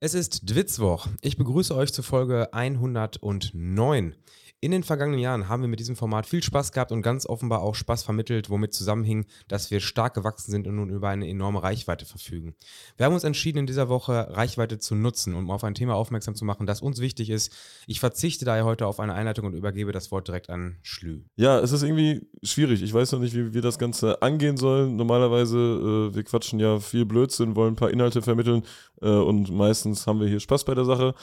Es ist Dwitzwoch. Ich begrüße euch zur Folge 109. In den vergangenen Jahren haben wir mit diesem Format viel Spaß gehabt und ganz offenbar auch Spaß vermittelt, womit zusammenhing, dass wir stark gewachsen sind und nun über eine enorme Reichweite verfügen. Wir haben uns entschieden, in dieser Woche Reichweite zu nutzen, um auf ein Thema aufmerksam zu machen, das uns wichtig ist. Ich verzichte daher heute auf eine Einleitung und übergebe das Wort direkt an Schlü. Ja, es ist irgendwie schwierig. Ich weiß noch nicht, wie wir das Ganze angehen sollen. Normalerweise, äh, wir quatschen ja viel Blödsinn, wollen ein paar Inhalte vermitteln äh, und meistens haben wir hier Spaß bei der Sache.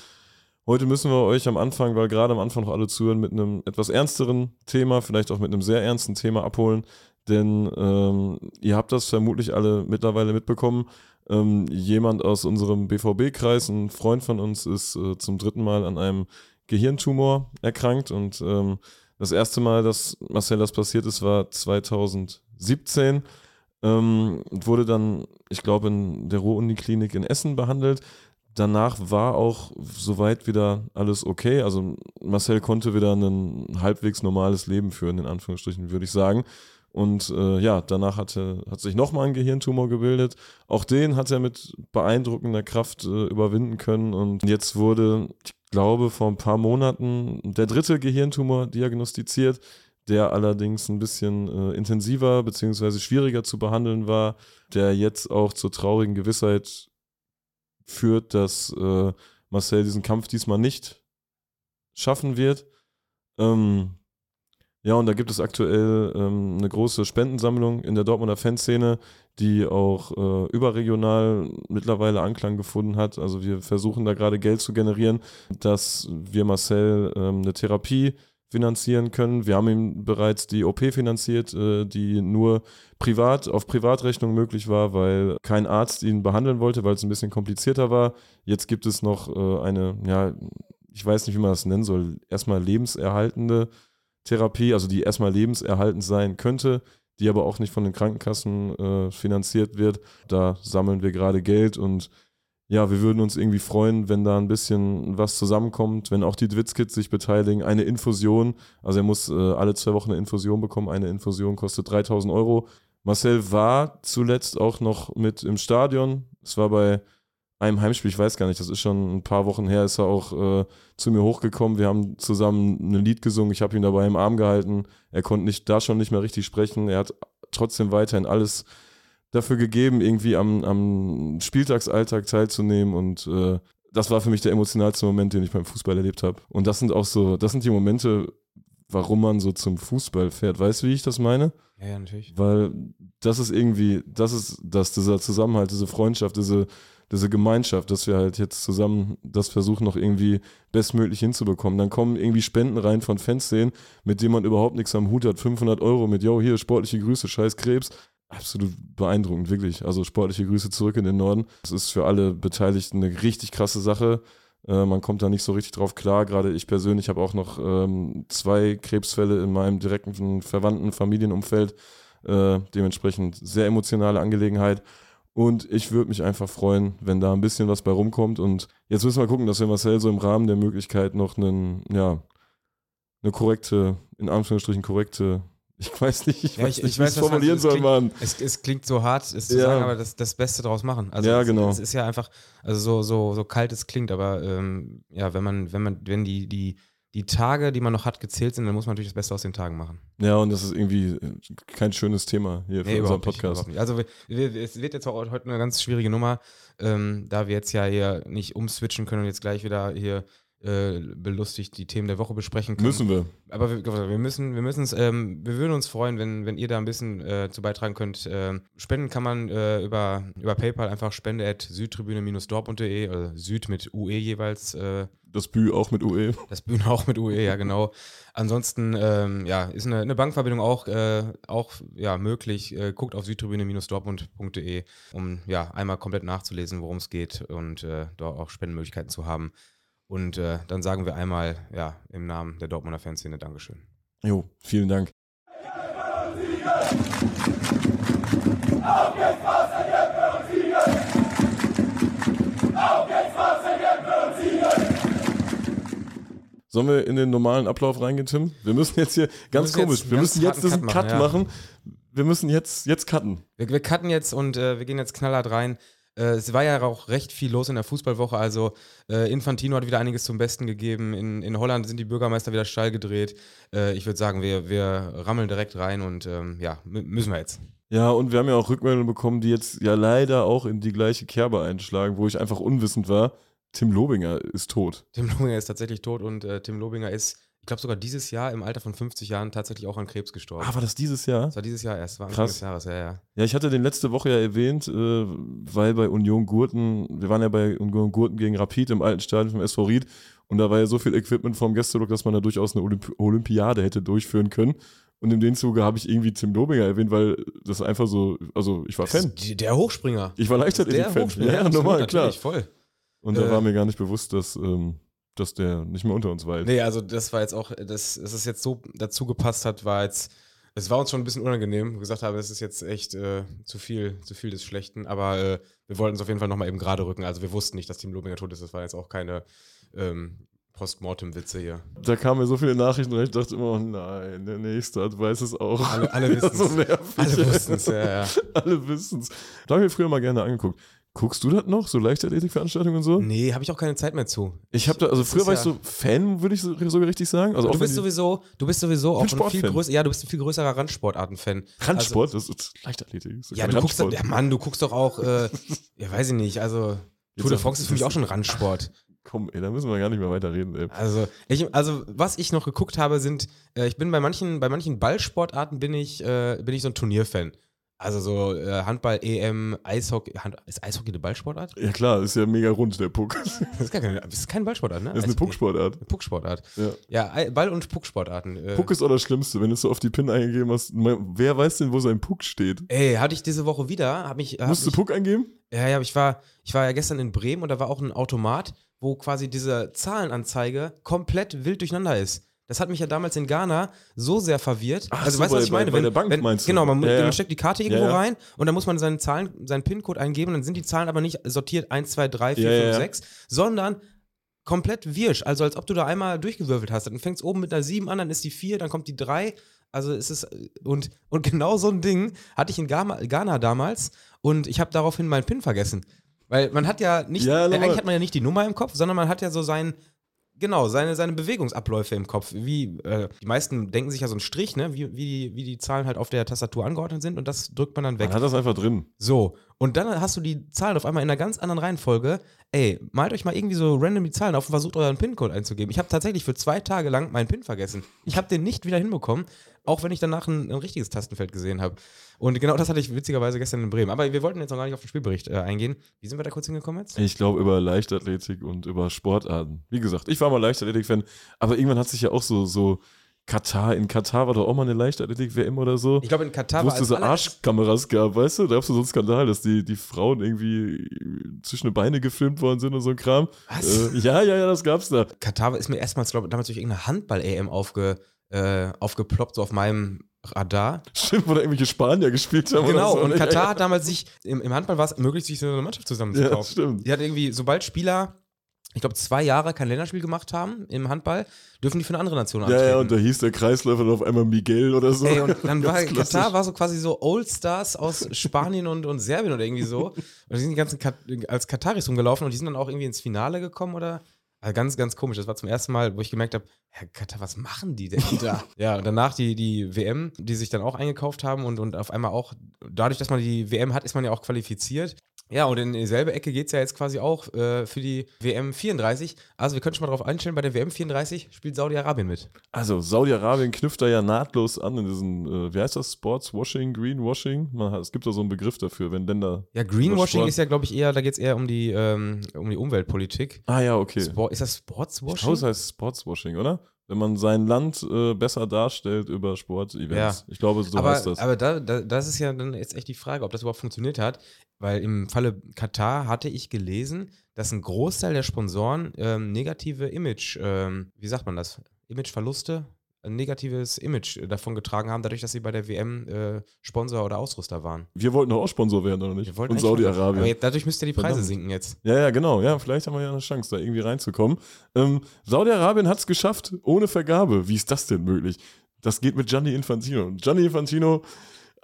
Heute müssen wir euch am Anfang, weil gerade am Anfang noch alle zuhören, mit einem etwas ernsteren Thema, vielleicht auch mit einem sehr ernsten Thema abholen. Denn ähm, ihr habt das vermutlich alle mittlerweile mitbekommen. Ähm, jemand aus unserem BVB-Kreis, ein Freund von uns, ist äh, zum dritten Mal an einem Gehirntumor erkrankt. Und ähm, das erste Mal, dass Marcel das passiert ist, war 2017. Ähm, wurde dann, ich glaube, in der Ruhr-Uni-Klinik in Essen behandelt danach war auch soweit wieder alles okay. Also Marcel konnte wieder ein halbwegs normales Leben führen, in Anführungsstrichen, würde ich sagen. Und äh, ja, danach hatte, hat sich nochmal ein Gehirntumor gebildet. Auch den hat er mit beeindruckender Kraft äh, überwinden können. Und jetzt wurde, ich glaube, vor ein paar Monaten der dritte Gehirntumor diagnostiziert, der allerdings ein bisschen äh, intensiver bzw. schwieriger zu behandeln war, der jetzt auch zur traurigen Gewissheit führt, dass äh, Marcel diesen Kampf diesmal nicht schaffen wird. Ähm, ja, und da gibt es aktuell ähm, eine große Spendensammlung in der Dortmunder Fanszene, die auch äh, überregional mittlerweile Anklang gefunden hat. Also wir versuchen da gerade Geld zu generieren, dass wir Marcel ähm, eine Therapie finanzieren können. Wir haben ihm bereits die OP finanziert, äh, die nur privat auf Privatrechnung möglich war, weil kein Arzt ihn behandeln wollte, weil es ein bisschen komplizierter war. Jetzt gibt es noch äh, eine, ja, ich weiß nicht, wie man das nennen soll, erstmal lebenserhaltende Therapie, also die erstmal lebenserhaltend sein könnte, die aber auch nicht von den Krankenkassen äh, finanziert wird. Da sammeln wir gerade Geld und ja, wir würden uns irgendwie freuen, wenn da ein bisschen was zusammenkommt, wenn auch die Dwitzkids sich beteiligen. Eine Infusion, also er muss äh, alle zwei Wochen eine Infusion bekommen. Eine Infusion kostet 3000 Euro. Marcel war zuletzt auch noch mit im Stadion. Es war bei einem Heimspiel, ich weiß gar nicht, das ist schon ein paar Wochen her, ist er auch äh, zu mir hochgekommen. Wir haben zusammen ein Lied gesungen. Ich habe ihn dabei im Arm gehalten. Er konnte nicht, da schon nicht mehr richtig sprechen. Er hat trotzdem weiterhin alles dafür gegeben, irgendwie am, am Spieltagsalltag teilzunehmen und äh, das war für mich der emotionalste Moment, den ich beim Fußball erlebt habe. Und das sind auch so, das sind die Momente, warum man so zum Fußball fährt. Weißt du, wie ich das meine? Ja, ja, natürlich. Weil das ist irgendwie, das ist das, dieser Zusammenhalt, diese Freundschaft, diese, diese Gemeinschaft, dass wir halt jetzt zusammen das versuchen, noch irgendwie bestmöglich hinzubekommen. Dann kommen irgendwie Spenden rein von Fanszenen, mit denen man überhaupt nichts am Hut hat. 500 Euro mit, yo, hier, sportliche Grüße, scheiß Krebs absolut beeindruckend, wirklich. Also sportliche Grüße zurück in den Norden. Es ist für alle Beteiligten eine richtig krasse Sache. Äh, man kommt da nicht so richtig drauf klar. Gerade ich persönlich habe auch noch ähm, zwei Krebsfälle in meinem direkten Verwandten, Familienumfeld. Äh, dementsprechend sehr emotionale Angelegenheit. Und ich würde mich einfach freuen, wenn da ein bisschen was bei rumkommt. Und jetzt müssen wir gucken, dass wir Marcel so im Rahmen der Möglichkeit noch einen, ja, eine korrekte, in Anführungsstrichen korrekte ich weiß nicht, ich ja, weiß ich, nicht, wie ich es formulieren soll, Mann. Es, es, klingt so hart, es zu ja. sagen, aber das, das Beste draus machen. Also ja, genau. Es, ist ja einfach, also so, so, so kalt es klingt, aber ähm, ja, wenn man, wenn man, wenn die, die, die Tage, die man noch hat, gezählt sind, dann muss man natürlich das Beste aus den Tagen machen. Ja, und das ist irgendwie kein schönes Thema hier für nee, unseren Podcast. Nicht, also es wird jetzt auch heute eine ganz schwierige Nummer, ähm, da wir jetzt ja hier nicht umswitchen können und jetzt gleich wieder hier äh, belustigt die Themen der Woche besprechen können. Müssen wir. Aber wir, wir müssen, wir müssen es, ähm, wir würden uns freuen, wenn, wenn ihr da ein bisschen äh, zu beitragen könnt. Ähm, spenden kann man äh, über, über PayPal einfach spende at südtribüne-dortmund.de, also Süd mit UE jeweils. Äh, das Bü auch mit UE. Das Bü auch mit UE, ja genau. Ansonsten, ähm, ja, ist eine, eine Bankverbindung auch, äh, auch ja, möglich. Guckt auf südtribüne-dortmund.de, um ja einmal komplett nachzulesen, worum es geht und dort auch Spendenmöglichkeiten zu haben. Und äh, dann sagen wir einmal, ja, im Namen der Dortmunder Fanszene Dankeschön. Jo, vielen Dank. Auf geht's, Marcel Jeppe und Siegen! Auf geht's, Marcel Jeppe und Siegen! Sollen wir in den normalen Ablauf reingehen, Tim? Wir müssen jetzt hier, ganz komisch, jetzt wir müssen jetzt diesen Cut, Cut machen. Wir müssen jetzt, jetzt cutten. Wir, wir cutten jetzt und äh, wir gehen jetzt knallhart rein. Äh, es war ja auch recht viel los in der Fußballwoche. Also äh, Infantino hat wieder einiges zum Besten gegeben. In, in Holland sind die Bürgermeister wieder steil gedreht. Äh, ich würde sagen, wir, wir rammeln direkt rein und ähm, ja, müssen wir jetzt. Ja, und wir haben ja auch Rückmeldungen bekommen, die jetzt ja leider auch in die gleiche Kerbe einschlagen, wo ich einfach unwissend war. Tim Lobinger ist tot. Tim Lobinger ist tatsächlich tot und äh, Tim Lobinger ist ich glaube sogar dieses Jahr im Alter von 50 Jahren tatsächlich auch an Krebs gestorben. Ah, war das dieses Jahr? Das war dieses Jahr erst, war Anfang des Jahres, ja, ja. Ja, ich hatte den letzte Woche ja erwähnt, äh, weil bei Union Gurten, wir waren ja bei Union Gurten gegen Rapid im alten Stadion vom SV Ried und da war ja so viel Equipment vom Gästeblock, dass man da durchaus eine Olymp Olympiade hätte durchführen können. Und in dem Zuge habe ich irgendwie Tim Dobinger erwähnt, weil das einfach so, also ich war Fan. Der Hochspringer. Ich war Leichtathletik-Fan. Ja, ja, normal, klar. voll. Und da äh, war mir gar nicht bewusst, dass ähm, dass der nicht mehr unter uns weilt. Nee, also das war jetzt auch, dass, dass es jetzt so dazu gepasst hat, war jetzt, es war uns schon ein bisschen unangenehm, gesagt habe, das ist jetzt echt äh, zu viel, zu viel des Schlechten, aber äh, wir wollten es auf jeden Fall nochmal eben gerade rücken. Also wir wussten nicht, dass Team Lobinger tot ist, das war jetzt auch keine ähm, Postmortem-Witze hier. Da kamen mir so viele Nachrichten und ich dachte immer, oh nein, der Nächste hat, weiß es auch. Alle, alle wissen es. So alle wissen es, ja, ja. Alle wissen es. Da habe ich mir früher mal gerne angeguckt. Guckst du das noch, so Leichtathletikveranstaltungen und so? Nee, habe ich auch keine Zeit mehr zu. Ich habe da, also früher warst ja du Fan, würde ich sogar richtig sagen. Also du, bist sowieso, du bist sowieso auch ein viel größer, ja, du bist ein viel größerer Randsportarten-Fan. Randsport? Also, das ist Leichtathletik. Ist ja, du guckst, ja, Mann, du guckst doch auch, äh, ja, weiß ich nicht, also Tour de France ist für mich auch schon Randsport. Komm, ey, da müssen wir gar nicht mehr weiter reden, ey. Also, ich, also was ich noch geguckt habe, sind, äh, ich bin bei manchen, bei manchen Ballsportarten bin ich, äh, bin ich so ein Turnierfan. Also so äh, Handball, EM, Eishockey. Hand, ist Eishockey eine Ballsportart? Ja klar, ist ja mega rund, der Puck. das ist, gar keine, das ist keine Ballsportart, ne? Das ist eine Pucksportart. Eine Pucksportart. Ja. ja, Ball- und Pucksportarten. Äh. Puck ist auch das Schlimmste, wenn du so auf die Pin eingegeben hast. Wer weiß denn, wo sein Puck steht? Ey, hatte ich diese Woche wieder. Hab mich, hab Musst du Puck eingeben? Ja, ja, ich war, ich war ja gestern in Bremen und da war auch ein Automat, wo quasi diese Zahlenanzeige komplett wild durcheinander ist. Das hat mich ja damals in Ghana so sehr verwirrt. Ach, also, so weißt du, was ich meine? Bei, wenn, der Bank wenn, meinst du? Genau, man, ja, man steckt die Karte irgendwo ja, rein und dann muss man seinen Zahlen, seinen PIN-Code eingeben und dann sind die Zahlen aber nicht sortiert 1, 2, 3, 4, 5, 6, sondern komplett wirsch. Also als ob du da einmal durchgewürfelt hast. Dann fängst oben mit einer 7 an, dann ist die 4, dann kommt die 3. Also es ist, und, und genau so ein Ding hatte ich in Ghana, Ghana damals und ich habe daraufhin meinen PIN vergessen. Weil man hat ja nicht, ja, äh, eigentlich hat man ja nicht die Nummer im Kopf, sondern man hat ja so seinen, Genau, seine, seine Bewegungsabläufe im Kopf. Wie, äh, die meisten denken sich ja so einen Strich, ne? wie, wie, die, wie die Zahlen halt auf der Tastatur angeordnet sind und das drückt man dann weg. Man hat das einfach drin. So, und dann hast du die Zahlen auf einmal in einer ganz anderen Reihenfolge. Ey, malt euch mal irgendwie so random die Zahlen auf und versucht euren PIN-Code einzugeben. Ich habe tatsächlich für zwei Tage lang meinen PIN vergessen. Ich habe den nicht wieder hinbekommen, auch wenn ich danach ein, ein richtiges Tastenfeld gesehen habe. Und genau das hatte ich witzigerweise gestern in Bremen. Aber wir wollten jetzt noch gar nicht auf den Spielbericht äh, eingehen. Wie sind wir da kurz hingekommen jetzt? Ich glaube über Leichtathletik und über Sportarten. Wie gesagt, ich war mal Leichtathletik-Fan, aber irgendwann hat sich ja auch so, so Katar, in Katar war doch auch mal eine Leichtathletik-WM oder so. Ich glaube, in Katar Wo es diese Arschkameras gab, weißt du? Da gab es so einen Skandal, dass die, die Frauen irgendwie zwischen die Beine gefilmt worden sind und so ein Kram. Was? Äh, ja, ja, ja, das gab's da. Katar ist mir erstmals, glaube ich, damals durch irgendeine Handball-EM aufge, äh, aufgeploppt, so auf meinem Radar. Stimmt, wo da irgendwelche Spanier gespielt haben. Genau, so. und Katar hat damals sich, im, im Handball war es möglich, sich so eine Mannschaft zusammenzukaufen. Ja, stimmt. Die hat irgendwie, sobald Spieler ich glaube, zwei Jahre kein Länderspiel gemacht haben im Handball, dürfen die für eine andere Nation antreten. Ja, ja, und da hieß der Kreisläufer dann auf einmal Miguel oder so. Ey, und dann war Katar war so quasi so Old Stars aus Spanien und, und Serbien oder irgendwie so. Und die sind die ganzen Kat als Kataris rumgelaufen und die sind dann auch irgendwie ins Finale gekommen oder also ganz, ganz komisch. Das war zum ersten Mal, wo ich gemerkt habe, Herr Katar, was machen die denn da? ja, und danach die, die WM, die sich dann auch eingekauft haben und, und auf einmal auch, dadurch, dass man die WM hat, ist man ja auch qualifiziert. Ja, und in dieselbe Ecke geht es ja jetzt quasi auch äh, für die WM 34. Also wir können schon mal darauf einstellen, bei der WM 34 spielt Saudi-Arabien mit. Also Saudi-Arabien knüpft da ja nahtlos an in diesen, äh, wie heißt das, Sportswashing, Greenwashing? Man es gibt da so einen Begriff dafür, wenn denn da... Ja, Greenwashing ist ja, glaube ich, eher, da geht es eher um die, ähm, um die Umweltpolitik. Ah ja, okay. Sport, ist das Sportswashing? Ich glaube, es heißt Sportswashing, oder? Wenn man sein Land äh, besser darstellt über Sportevents. Ja. Ich glaube, so aber, heißt das. Aber da, da, das ist ja dann jetzt echt die Frage, ob das überhaupt funktioniert hat. Weil im Falle Katar hatte ich gelesen, dass ein Großteil der Sponsoren ähm, negative Image, ähm, wie sagt man das? Imageverluste, ein negatives Image davon getragen haben, dadurch, dass sie bei der WM äh, Sponsor oder Ausrüster waren. Wir wollten doch auch Sponsor werden, oder nicht? Wir wollten Und Saudi-Arabien. Aber dadurch müsste die Preise Verdammt. sinken jetzt. Ja, ja, genau. Ja, vielleicht haben wir ja eine Chance, da irgendwie reinzukommen. Ähm, Saudi-Arabien hat es geschafft, ohne Vergabe. Wie ist das denn möglich? Das geht mit Gianni Infantino. Gianni Infantino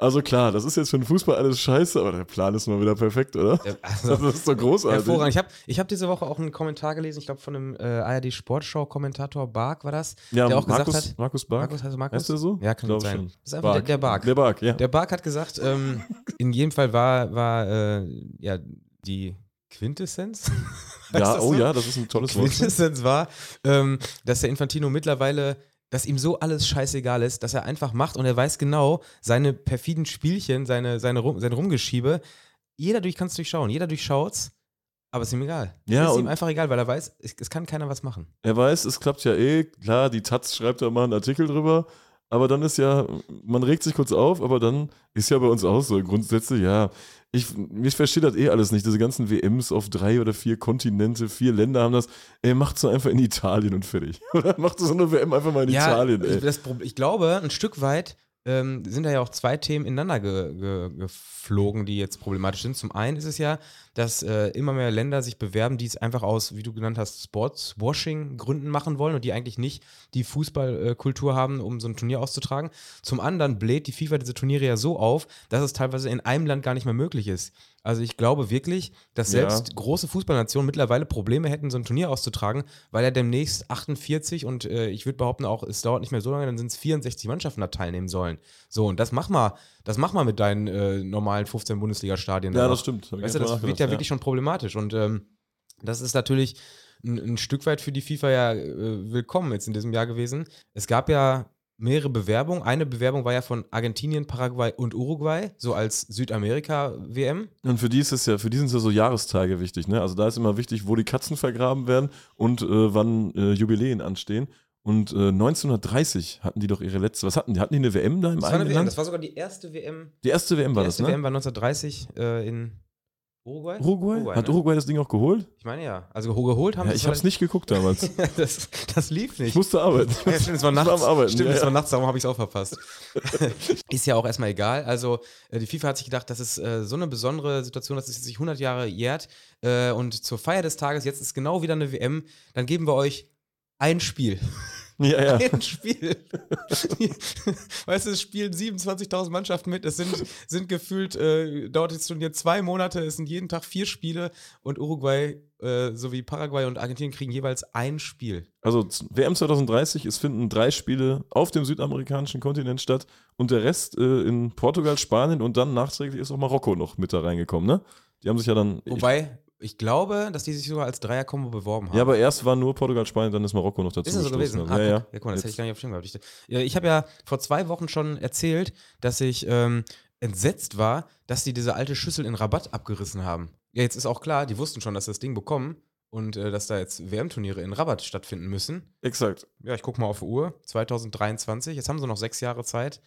Also klar, das ist jetzt für den Fußball alles scheiße, aber der Plan ist mal wieder perfekt, oder? Ja, also, Das ist doch großartig. hervorragend. Ich habe ich hab diese Woche auch einen Kommentar gelesen, ich glaube von einem äh, ARD-Sportschau-Kommentator, Bark war das, Ja, der auch Markus, gesagt hat. Markus Bark. Markus, heißt Markus? Heißt der so? Ja, kann Glaub sein. schon. Das ist einfach der, der Bark. Der Bark, ja. Der Bark hat gesagt, ähm, in jedem Fall war, war äh, ja die Quintessenz. Ja, oh so? ja, das ist ein tolles Wort. Quintessenz war, ähm, dass der Infantino mittlerweile, dass ihm so alles scheißegal ist, dass er einfach macht und er weiß genau, seine perfiden Spielchen, seine, seine, sein Rumgeschiebe, jeder durch kann es durchschauen, jeder durchschaut's, aber es ist ihm egal. Ja, es ist ihm einfach egal, weil er weiß, es, es kann keiner was machen. Er weiß, es klappt ja eh. Klar, die Taz schreibt da mal einen Artikel drüber. Aber dann ist ja, man regt sich kurz auf, aber dann ist ja bei uns auch so. Grundsätzlich, ja, ich, ich verstehe das eh alles nicht. Diese ganzen WMs auf drei oder vier Kontinente, vier Länder haben das. Ey, macht so einfach in Italien und fertig. Oder macht so eine WM einfach mal in Italien, ey. das, Prob- ich glaube, ein Stück weit ähm, sind da ja auch zwei Themen ineinander ge, ge, geflogen, die jetzt problematisch sind. Zum einen ist es ja, dass äh, immer mehr Länder sich bewerben, die es einfach aus, wie du genannt hast, Sportswashing-Gründen machen wollen und die eigentlich nicht die Fußballkultur haben, um so ein Turnier auszutragen. Zum anderen bläht die FIFA diese Turniere ja so auf, dass es teilweise in einem Land gar nicht mehr möglich ist. Also ich glaube wirklich, dass Ja. selbst große Fußballnationen mittlerweile Probleme hätten, so ein Turnier auszutragen, weil ja demnächst 48 und äh, ich würde behaupten auch, es dauert nicht mehr so lange, dann sind es 64 Mannschaften da teilnehmen sollen. So, und das mach mal, das mach mal mit deinen äh, normalen 15 Bundesliga-Stadien. Ja, da das stimmt. Weißt du, das wird ja nachgedacht, wirklich schon problematisch und ähm, das ist natürlich ein, ein Stück weit für die FIFA ja äh, willkommen jetzt in diesem Jahr gewesen. Es gab ja mehrere Bewerbungen. Eine Bewerbung war ja von Argentinien, Paraguay und Uruguay, so als Südamerika-WM. Und für die ist es ja, für die sind es ja so Jahrestage wichtig, ne? Also da ist immer wichtig, wo die Katzen vergraben werden und äh, wann äh, Jubiläen anstehen. Und äh, 1930 hatten die doch ihre letzte. Was hatten die? Hatten die eine WM da im Das eigenen WM, Land? das war sogar die erste WM. die erste WM war die das, erste ne? WM war 1930 äh, in Uruguay. Uruguay? Hat ne? Uruguay das Ding auch geholt? Ich meine ja. Also geholt haben Ja, ich hab's nicht geguckt damals. das, das lief nicht. Ich musste arbeiten. Ja, stimmt, es war nachts. am Arbeiten, stimmt, ja, es war nachts, darum habe ich es auch verpasst. ist ja auch erstmal egal. Also, äh, die FIFA hat sich gedacht, das ist äh, so eine besondere Situation, dass es sich 100 Jahre jährt. Äh, und zur Feier des Tages, jetzt ist genau wieder eine WM, dann geben wir euch ein Spiel. Ja, ja. Ein Spiel. weißt du, es spielen 27.000 Mannschaften mit. Es sind, sind gefühlt, äh, dauert das Turnier zwei Monate. Es sind jeden Tag vier Spiele. Und Uruguay äh, sowie Paraguay und Argentinien kriegen jeweils ein Spiel. Also WM 2030, es finden drei Spiele auf dem südamerikanischen Kontinent statt und der Rest äh, in Portugal, Spanien und dann nachträglich ist auch Marokko noch mit da reingekommen, ne? Die haben sich ja dann. Wobei, ich glaube, dass die sich sogar als Dreier-Kombo beworben haben. ja, aber erst war nur Portugal, Spanien, dann ist Marokko noch dazu Ist das so gewesen? Ah, ja, guck. ja. guck mal, das hätte ich Jetzt- gar nicht auf dem gehabt. Ich, ja, ich habe ja vor zwei Wochen schon erzählt, dass ich ähm, entsetzt war, dass die diese alte Schüssel in Rabatt abgerissen haben. Ja, jetzt ist auch klar, die wussten schon, dass sie das Ding bekommen und äh, dass da jetzt WM-Turniere in Rabatt stattfinden müssen. Exakt. Ja, ich gucke mal auf die Uhr, 2023. Jetzt haben sie noch sechs Jahre Zeit,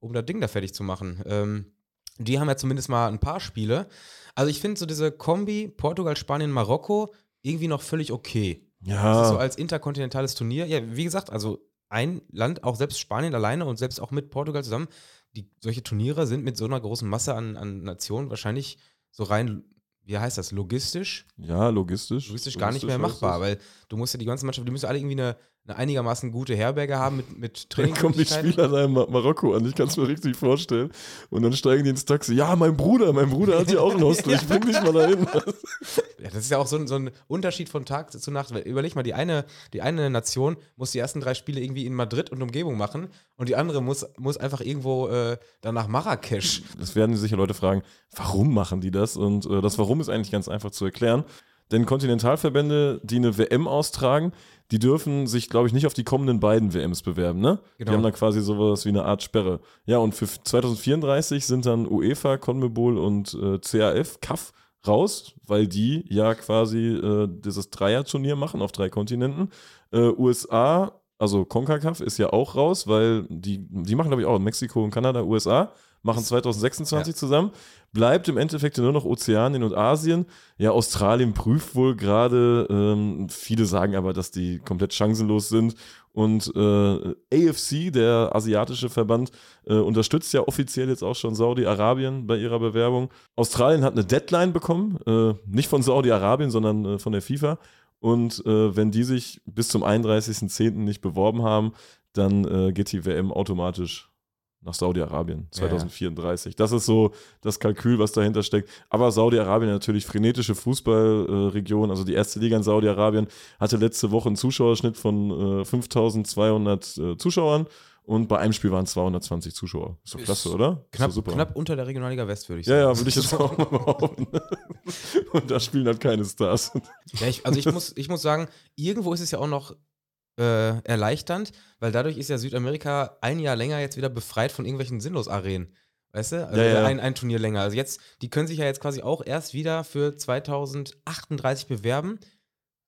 um das Ding da fertig zu machen. Ähm, die haben ja zumindest mal ein paar Spiele. Also ich finde so diese Kombi Portugal, Spanien, Marokko irgendwie noch völlig okay. Ja. so als interkontinentales Turnier. Ja, wie gesagt, also ein Land, auch selbst Spanien alleine und selbst auch mit Portugal zusammen, die, solche Turniere sind mit so einer großen Masse an, an Nationen wahrscheinlich so rein, wie heißt das, logistisch, ja, logistisch. logistisch gar nicht mehr Logistisch machbar, weil du musst ja die ganze Mannschaft, die müssen alle irgendwie eine, eine einigermaßen gute Herberge haben mit, mit Dann kommen die. Spieler da in Ma- Marokko an, ich kann es mir richtig vorstellen. Und dann steigen die ins Taxi. Ja, mein Bruder, mein Bruder hat hier auch ein Hostel, ich bring dich mal dahin. Ja, das ist ja auch so ein, so ein Unterschied von Tag zu Nacht. Überleg mal, die eine, die eine Nation muss die ersten drei Spiele irgendwie in Madrid und Umgebung machen und die andere muss, muss einfach irgendwo äh, dann nach Marrakesch. Das werden sicher Leute fragen, warum machen die das? Und äh, das Warum ist eigentlich ganz einfach zu erklären. Denn Kontinentalverbände, die eine WM austragen, die dürfen sich, glaube ich, nicht auf die kommenden beiden WMs bewerben, ne? Genau. Die haben da quasi sowas wie eine Art Sperre. Ja, und für 2034 sind dann UEFA, CONMEBOL und äh, CAF, CAF raus, weil die ja quasi äh, dieses Dreier-Turnier machen auf drei Kontinenten. Äh, USA, also CONCACAF ist ja auch raus, weil die, die machen, glaube ich, auch Mexiko und Kanada, USA, machen 2026 zusammen. Bleibt im Endeffekt nur noch Ozeanien und Asien. Ja, Australien prüft wohl gerade. Ähm, viele sagen aber, dass die komplett chancenlos sind. Und äh, AFC, der asiatische Verband, äh, unterstützt ja offiziell jetzt auch schon Saudi-Arabien bei ihrer Bewerbung. Australien hat eine Deadline bekommen, äh, nicht von Saudi-Arabien, sondern äh, von der FIFA. Und äh, wenn die sich bis zum 31.10. nicht beworben haben, dann äh, geht die WM automatisch nach Saudi-Arabien 2034. Das ist so das Kalkül, was dahinter steckt. Aber Saudi-Arabien natürlich frenetische Fußballregion, also die erste Liga in Saudi-Arabien hatte letzte Woche einen Zuschauerschnitt von äh, 5200 äh, Zuschauern und bei einem Spiel waren 220 Zuschauer. Ist doch Ist klasse, oder? Knapp, super. knapp unter der Regionalliga West, würde ich Ja, sagen. ja, würde ich jetzt auch mal behaupten. Und da spielen halt keine Stars. Ja, ich, also ich muss, ich muss sagen, irgendwo ist es ja auch noch äh, erleichternd, weil dadurch ist ja Südamerika ein Jahr länger jetzt wieder befreit von irgendwelchen Sinnlos-Arenen. Weißt du? Also Ja, ja. Ein, ein Turnier länger. Also jetzt, die können sich ja jetzt quasi auch erst wieder für 2038 bewerben.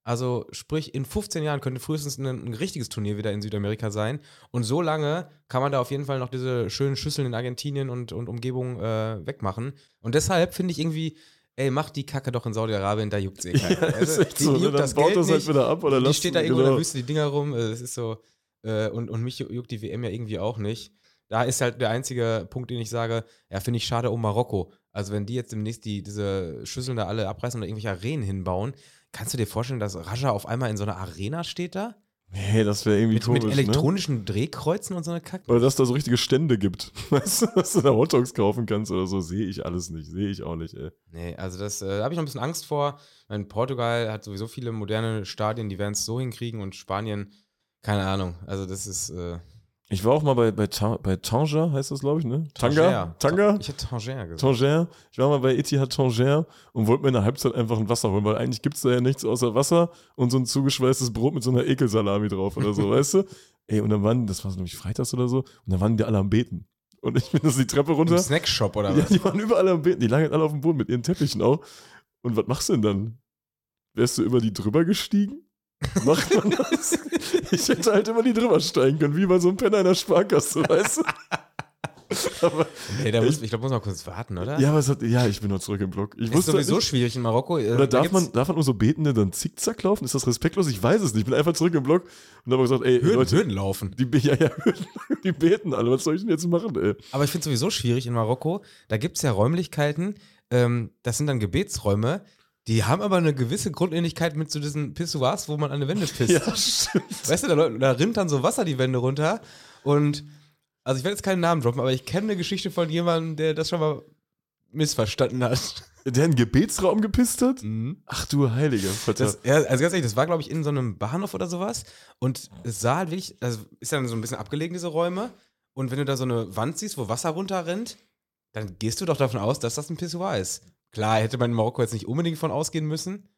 Also sprich, in 15 Jahren könnte frühestens ein, ein richtiges Turnier wieder in Südamerika sein. Und so lange kann man da auf jeden Fall noch diese schönen Schüsseln in Argentinien und, und Umgebung äh, wegmachen. Und deshalb finde ich irgendwie, ey, macht die Kacke doch in Saudi-Arabien, da juckt eh keiner. Ja, ist Also, die- so. die Ne? juckt das baut Geld das halt nicht. wieder ab oder Die lasst steht da irgendwo in genau. der Wüste, die Dinger rum. äh, Das ist so. Äh, und, und mich ju- juckt die WM ja irgendwie auch nicht. Da ist halt der einzige Punkt, den ich sage, ja, finde ich schade um Marokko. Also, wenn die jetzt demnächst die, diese Schüsseln da alle abreißen oder irgendwelche Arenen hinbauen, kannst du dir vorstellen, dass Raja auf einmal in so einer Arena steht da? Nee, das wäre irgendwie Mit, komisch. mit ne? elektronischen Drehkreuzen und so eine Kacke? Oder dass da so richtige Stände gibt. Weißt du, dass du da Hotdogs kaufen kannst oder so, sehe ich alles nicht. Sehe ich auch nicht, ey. Nee, also das, äh, da habe ich noch ein bisschen Angst vor. Meine, Portugal hat sowieso viele moderne Stadien, die werden es so hinkriegen und Spanien, keine Ahnung. Also das ist. Äh, Ich war auch mal bei, bei, bei Tanger, heißt das, glaube ich, ne? Tanger. Tanga? Ich hätte Tanger gesagt. Tanger. Ich war mal bei Etihad Tanger und wollte mir in der Halbzeit einfach ein Wasser holen, weil eigentlich gibt es da ja nichts außer Wasser und so ein zugeschweißtes Brot mit so einer Ekelsalami drauf oder so, weißt du? Ey, und dann waren, das war so nämlich freitags oder so, und dann waren die alle am Beten. Und ich bin das die Treppe Im runter. Snackshop oder Ja, was? die waren überall am Beten. Die lagen alle auf dem Boden mit ihren Teppichen auch. Und was machst du denn dann? Wärst du über die drüber gestiegen? Macht man das? Ich hätte halt über die drüber steigen können, wie bei so einem Penner in der Sparkasse, weißt du? Aber, da muss, ich glaube, muss man kurz warten, oder? ja, aber es hat, ja, ich bin noch zurück im Block. Ich ist sowieso nicht, schwierig in Marokko. Äh, oder da darf man, darf man nur so Betende dann zickzack laufen? Ist das respektlos? Ich weiß es nicht. Ich bin einfach zurück im Block und habe gesagt, ey, Hürden, Leute, Hürden laufen. die, ja, ja, die beten alle. Was soll ich denn jetzt machen, ey? Aber ich finde es sowieso schwierig in Marokko. Da gibt es ja Räumlichkeiten, ähm, das sind dann Gebetsräume, die haben aber eine gewisse Grundähnlichkeit mit so diesen Pissoirs, wo man an die Wände pisst. Ja, stimmt. Weißt du, da, da rinnt dann so Wasser die Wände runter und also ich werde jetzt keinen Namen droppen, aber ich kenne eine Geschichte von jemandem, der das schon mal missverstanden hat. Der in den Gebetsraum gepisst hat? Ach du Heiliger. Vater. Das, ja, also ganz ehrlich, das war, glaube ich, in so einem Bahnhof oder sowas. Und es sah halt wirklich, also ist dann so ein bisschen abgelegen, diese Räume. Und wenn du da so eine Wand siehst, wo Wasser runterrinnt, dann gehst du doch davon aus, dass das ein Pissoir ist. Klar, hätte man in Marokko jetzt nicht unbedingt von ausgehen müssen.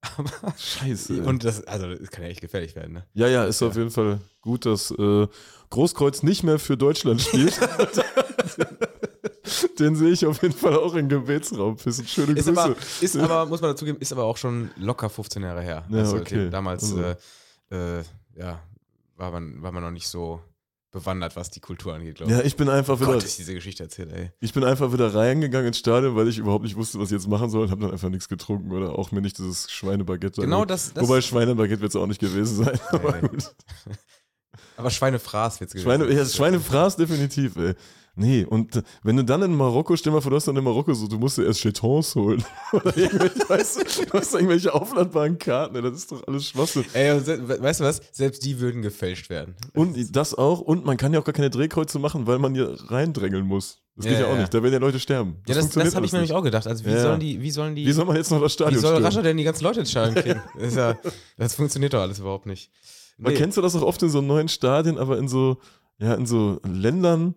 Aber. Scheiße. Und das, also, das kann ja echt gefährlich werden, ne? Ja, ja, ist auf jeden Fall gut, dass äh, Großkreuz nicht mehr für Deutschland spielt. Den sehe ich auf jeden Fall auch im Gebetsraum. Pissen. Schöne Ist Grüße. aber, ist aber, muss man dazugeben, ist aber auch schon locker 15 Jahre her. Ja, also, okay. damals, Also. äh, äh, ja, war man, war man noch nicht so bewandert, was die Kultur angeht, glaube ich. ja, ich bin einfach wieder, Gott, ist diese Geschichte erzählt, ey. ich bin einfach wieder reingegangen ins Stadion, weil ich überhaupt nicht wusste, was ich jetzt machen soll und habe dann einfach nichts getrunken oder auch mir nicht dieses Schweinebaguette. Genau das, das Wobei Schweinebaguette wird es auch nicht gewesen sein. Aber aber Schweinefraß wird's gewesen Schweine, sein. ja, Schweinefraß definitiv, ey. Nee, und äh, wenn du dann in Marokko, stell mal vor, du hast dann in Marokko so, du musst dir erst Chetons holen. Oder irgendwelche, weißt du, du hast irgendwelche aufladbaren Karten, ey, das ist doch alles Schwachsinn. Ey, weißt du was? Selbst die würden gefälscht werden. Und das auch, und man kann ja auch gar keine Drehkreuze machen, weil man hier reindrängeln muss. Das Ja, geht ja, ja, auch nicht, da werden ja Leute sterben. Ja, das, das habe ich mir nämlich auch gedacht. Also wie Ja. sollen die, wie sollen die, Wie soll man jetzt noch das wie Stadion soll stürmen? Rascher denn die ganzen Leute ins Stadion kriegen? Das, ja, das funktioniert doch alles überhaupt nicht. Man Nee. kennst du das auch oft in so neuen Stadien, aber in so, ja, in so Ländern,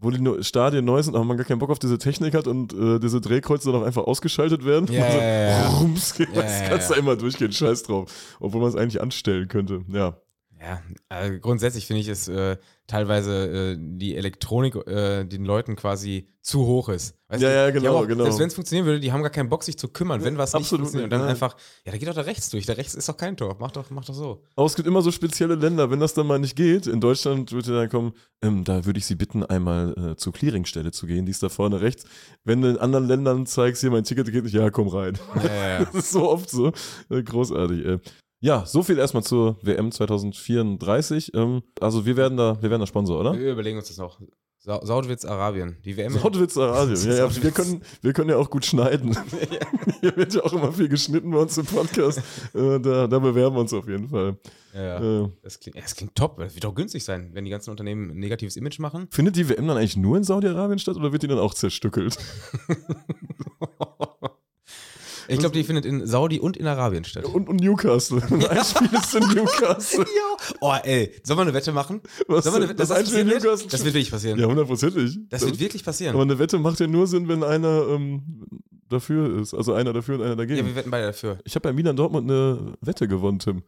wo die Stadien neu sind, aber man gar keinen Bock auf diese Technik hat und äh, diese Drehkreuze dann auch einfach ausgeschaltet werden. Ja, ja, ja, ja. Rums, Ja, das kannst du immer durchgehen, scheiß drauf. Obwohl man es eigentlich anstellen könnte. Ja. Ja, also grundsätzlich finde ich es äh, teilweise äh, die Elektronik äh, den Leuten quasi zu hoch ist. Weißt Ja, du? ja, genau, auch, genau. Selbst wenn es funktionieren würde, die haben gar keinen Bock, sich zu kümmern, wenn was nicht Absolut funktioniert. Und nicht, dann nein. einfach, ja, da geht doch da rechts durch. Da rechts ist doch kein Tor. Mach doch, mach doch so. Aber es gibt immer so spezielle Länder, wenn das dann mal nicht geht. In Deutschland würde dann kommen, ähm, da würde ich Sie bitten, einmal äh, zur Clearingstelle zu gehen, die ist da vorne rechts. Wenn du in anderen Ländern zeigst, hier mein Ticket geht nicht, ja, komm rein. Ja, ja, ja. Das ist so oft so. Äh, Großartig, ey. Ja, so viel erstmal zur WM 2034. Ähm, also wir werden da, wir werden da Sponsor, oder? Wir überlegen uns das noch. Sa Saudwitz, Arabien. Die WM. Saudwitz Arabien. Ja, ja, wir, können, wir können ja auch gut schneiden. Hier wird ja auch immer viel geschnitten bei uns im Podcast. Äh, da, da bewerben wir uns auf jeden Fall. Ja, ja. Äh, Das, klingt, ja, das klingt top. Das wird doch günstig sein, wenn die ganzen Unternehmen ein negatives Image machen. findet die WM dann eigentlich nur in Saudi-Arabien statt oder wird die dann auch zerstückelt? Ich glaube, die findet in Saudi und in Arabien statt. Und, und Newcastle. Ein Spiel ist in Newcastle. Ja. Oh, ey. Sollen wir eine Wette machen? Was Sollen wir eine, dass Das das, Einspiel in? Newcastle? das wird wirklich passieren. Ja, hundertprozentig. Das wird wirklich passieren. Aber eine Wette macht ja nur Sinn, wenn einer ähm, dafür ist. Also einer dafür und einer ja, dagegen. wir wetten beide dafür. ich habe bei Milan Dortmund eine Wette gewonnen, Tim.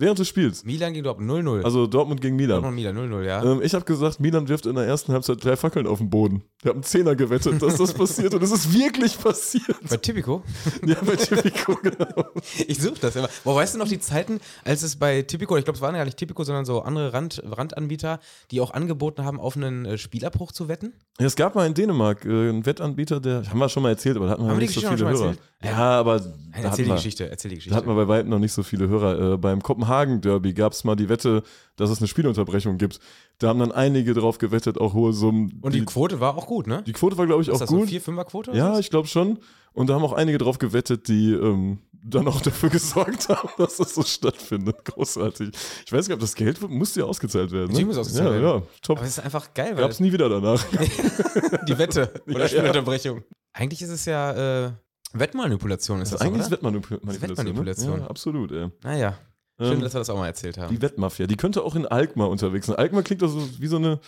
Während des Spiels. Milan gegen Dortmund 0-0. Also Dortmund gegen Milan. Dortmund Milan 0-0, ja. Ähm, ich habe gesagt, Milan wirft in der ersten Halbzeit drei Fackeln auf den Boden. Wir haben einen Zehner gewettet, dass das passiert und es ist wirklich passiert. Bei Tipico? Ja, bei Tipico, genau. Ich suche das immer. Boah, weißt du noch die Zeiten, als es bei Tipico, ich glaube, es waren ja nicht Tipico, sondern so andere Rand, Randanbieter, die auch angeboten haben, auf einen äh, Spielabbruch zu wetten? Ja, es gab mal in Dänemark äh, einen Wettanbieter, der, haben wir schon mal erzählt, aber da hatten wir Haben nicht so viele Hörer. erzählt? Ja, aber Nein, da erzähl die Geschichte, erzähl die da Geschichte. hatten wir bei weitem noch nicht so viele Hörer. Äh, beim Kopenhagen-Derby gab es mal die Wette, dass es eine Spielunterbrechung gibt. Da haben dann einige drauf gewettet, auch hohe Summen. Und die, Quote war auch gut, ne? die Quote war, glaube ich, ist auch das gut. so 4-5er-Quote? Ja, ich glaube schon. Und da haben auch einige drauf gewettet, die ähm, dann auch dafür gesorgt haben, dass das so stattfindet. Großartig. Ich weiß nicht, ob das Geld musste ja ausgezahlt werden. Ne? muss ausgezahlt ja, werden. Ja, top. Aber es ist einfach geil, Gab es nie wieder danach. die Wette oder Ja, ja. Spielunterbrechung. Eigentlich ist es ja äh, Wettmanipulation, ist das, Eigentlich so, ist oder? Wettmanipulation. Wettmanipulation. Ja, absolut, ey. Naja, schön, Ähm, dass wir das auch mal erzählt haben. die Wettmafia, die könnte auch in Alkmaar unterwegs sein. Alkmaar klingt doch so wie so eine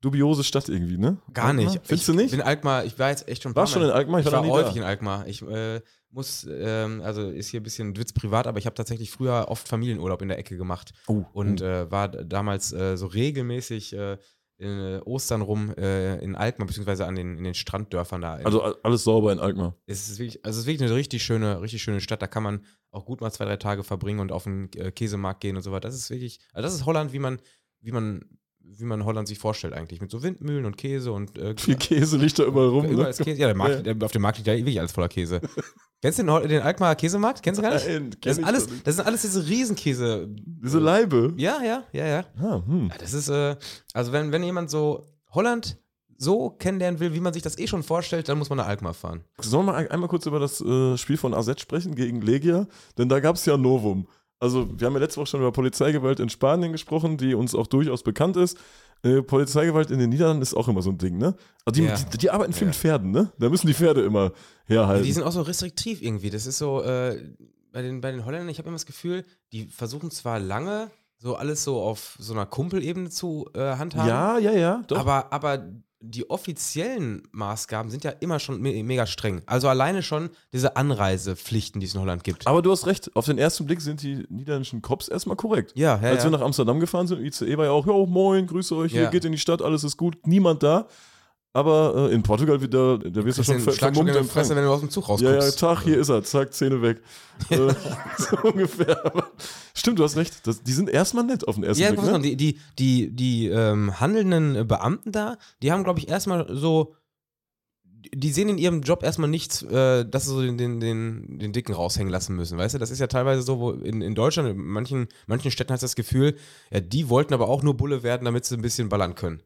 dubiose Stadt irgendwie, ne? Gar Alkmaar? nicht. Findest ich du nicht? bin Alkmaar, ich war jetzt echt schon ein Warst paar schon Mal- in Alkmaar? Ich war noch nie häufig da. in Alkmaar. Ich äh, muss, ähm, also ist hier ein bisschen Witz privat, aber ich habe tatsächlich früher oft Familienurlaub in der Ecke gemacht Oh, und äh, war damals äh, so regelmäßig äh, in äh, Ostern rum äh, in Alkmaar, beziehungsweise an den, in den Stranddörfern da. also alles sauber in Alkmaar. es ist wirklich, also es ist wirklich eine richtig schöne, richtig schöne Stadt. Da kann man auch gut mal zwei, drei Tage verbringen und auf den äh, Käsemarkt gehen und so weiter. Das ist wirklich, also das ist Holland, wie man, wie man, wie man Holland sich vorstellt eigentlich. Mit so Windmühlen und Käse und äh, Viel Käse liegt da überall rum. Überall Ne? ist Käse. Ja, der Markt, der, auf dem Markt liegt ja wirklich alles voller Käse. Kennst du den, den Alkmaar Käsemarkt? Kennst du gar nicht? Nein, Das, ist alles, das sind alles diese Riesenkäse. Diese Leibe. Ja, ja, ja, ja. Ah, hm. Ja, Das ist, äh, also wenn, wenn jemand so Holland so kennenlernen will, wie man sich das eh schon vorstellt, dann muss man nach Alkmaar fahren. Sollen wir mal ein- einmal kurz über das äh, Spiel von AZ sprechen gegen Legia? Denn da gab es ja Novum. Also, wir haben ja letzte Woche schon über Polizeigewalt in Spanien gesprochen, die uns auch durchaus bekannt ist. Äh, Polizeigewalt in den Niederlanden ist auch immer so ein Ding, ne? Also die, Ja. die, die arbeiten viel Ja. mit Pferden, ne? Da müssen die Pferde immer herhalten. Die sind auch so restriktiv irgendwie. Das ist so, äh, bei, den, bei den Holländern, ich habe immer das Gefühl, die versuchen zwar lange so alles so auf so einer Kumpelebene zu äh, handhaben. ja, ja, ja, doch. Aber, aber die offiziellen Maßgaben sind ja immer schon me mega streng. Also alleine schon diese Anreisepflichten, die es in Holland gibt. Aber du hast recht, auf den ersten Blick sind die niederländischen Cops erstmal korrekt. ja, ja, Als wir ja. nach Amsterdam gefahren sind, ICE war ja auch, ja, moin, grüße euch, hier Ja. geht in die Stadt, alles ist gut, niemand da. Aber äh, in Portugal wieder, da wirst du schon vermummt der Fresse, empfangen. wenn du aus dem Zug Ja, rausguckst. ja, Tag, hier ist er, zack, Zähne weg. äh, so ungefähr. Aber stimmt, du hast recht, das, die sind erstmal nett auf den ersten Ja, Blick, mal, ne? die, die, die, die ähm, handelnden Beamten da, die haben, glaube ich, erstmal so, die sehen in ihrem Job erstmal nichts, äh, dass sie so den, den, den, den Dicken raushängen lassen müssen. Weißt du, das ist ja teilweise so, wo in, in Deutschland, in manchen, manchen Städten hast du das Gefühl, ja, die wollten aber auch nur Bulle werden, damit sie ein bisschen ballern können.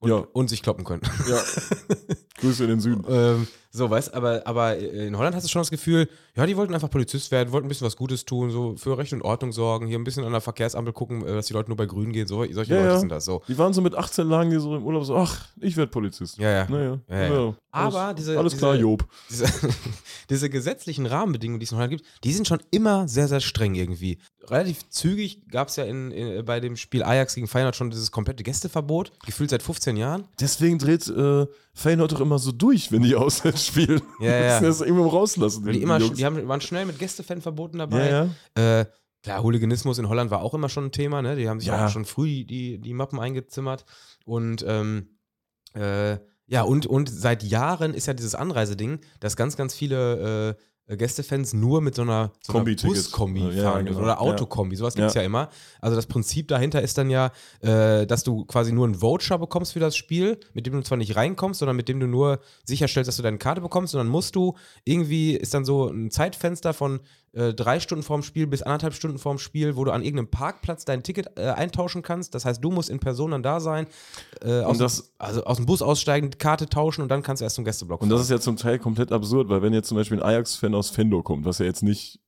Und, Ja. und sich kloppen können. Ja. Grüße in den Süden. ähm, so, weißt aber, aber in Holland hast du schon das Gefühl, ja, die wollten einfach Polizist werden, wollten ein bisschen was Gutes tun, so für Recht und Ordnung sorgen, hier ein bisschen an der Verkehrsampel gucken, äh, dass die Leute nur bei Grün gehen, so, solche Ja, Leute ja. sind das so. Die waren so mit 18 lagen die so im Urlaub so, ach, ich werde Polizist. Ja, ja. Naja, Ja, ja. Alles, Aber diese- alles klar, diese- Job. Diese, diese gesetzlichen Rahmenbedingungen, die es in Holland gibt, die sind schon immer sehr, sehr streng irgendwie. Relativ zügig gab es ja in, in, bei dem Spiel Ajax gegen Feyenoord schon dieses komplette Gästeverbot, gefühlt seit 15 Jahren. Deswegen dreht äh, Feyenoord doch immer so durch, wenn die auswärts spielen. Ja, ja. Müssen das irgendwo rauslassen. Die, immer, die haben, waren schnell mit Gästefanverboten dabei. ja, ja. Äh, klar, Hooliganismus in Holland war auch immer schon ein Thema, ne? Die haben sich Ja. auch schon früh die, die Mappen eingezimmert. Und ähm, äh, ja, und, und seit Jahren ist ja dieses Anreiseding, dass ganz, ganz viele äh, Gästefans nur mit so einer, so einer. Buskombi Ja, fahren genau. dürfen oder Autokombi, sowas gibt es ja. Ja. immer. Also das Prinzip dahinter ist dann ja, äh, dass du quasi nur einen Voucher bekommst für das Spiel, mit dem du zwar nicht reinkommst, sondern mit dem du nur sicherstellst, dass du deine Karte bekommst, sondern musst du irgendwie, ist dann so ein Zeitfenster von äh, drei Stunden vorm Spiel bis anderthalb Stunden vorm Spiel, wo du an irgendeinem Parkplatz dein Ticket äh, eintauschen kannst. Das heißt, du musst in Person dann da sein, äh, aus, Und das- also aus dem Bus aussteigen, Karte tauschen und dann kannst du erst zum Gästeblock Und das ist ja zum Teil komplett absurd, weil wenn jetzt zum Beispiel ein Ajax-Fan aus Fendo kommt, was ja jetzt nicht,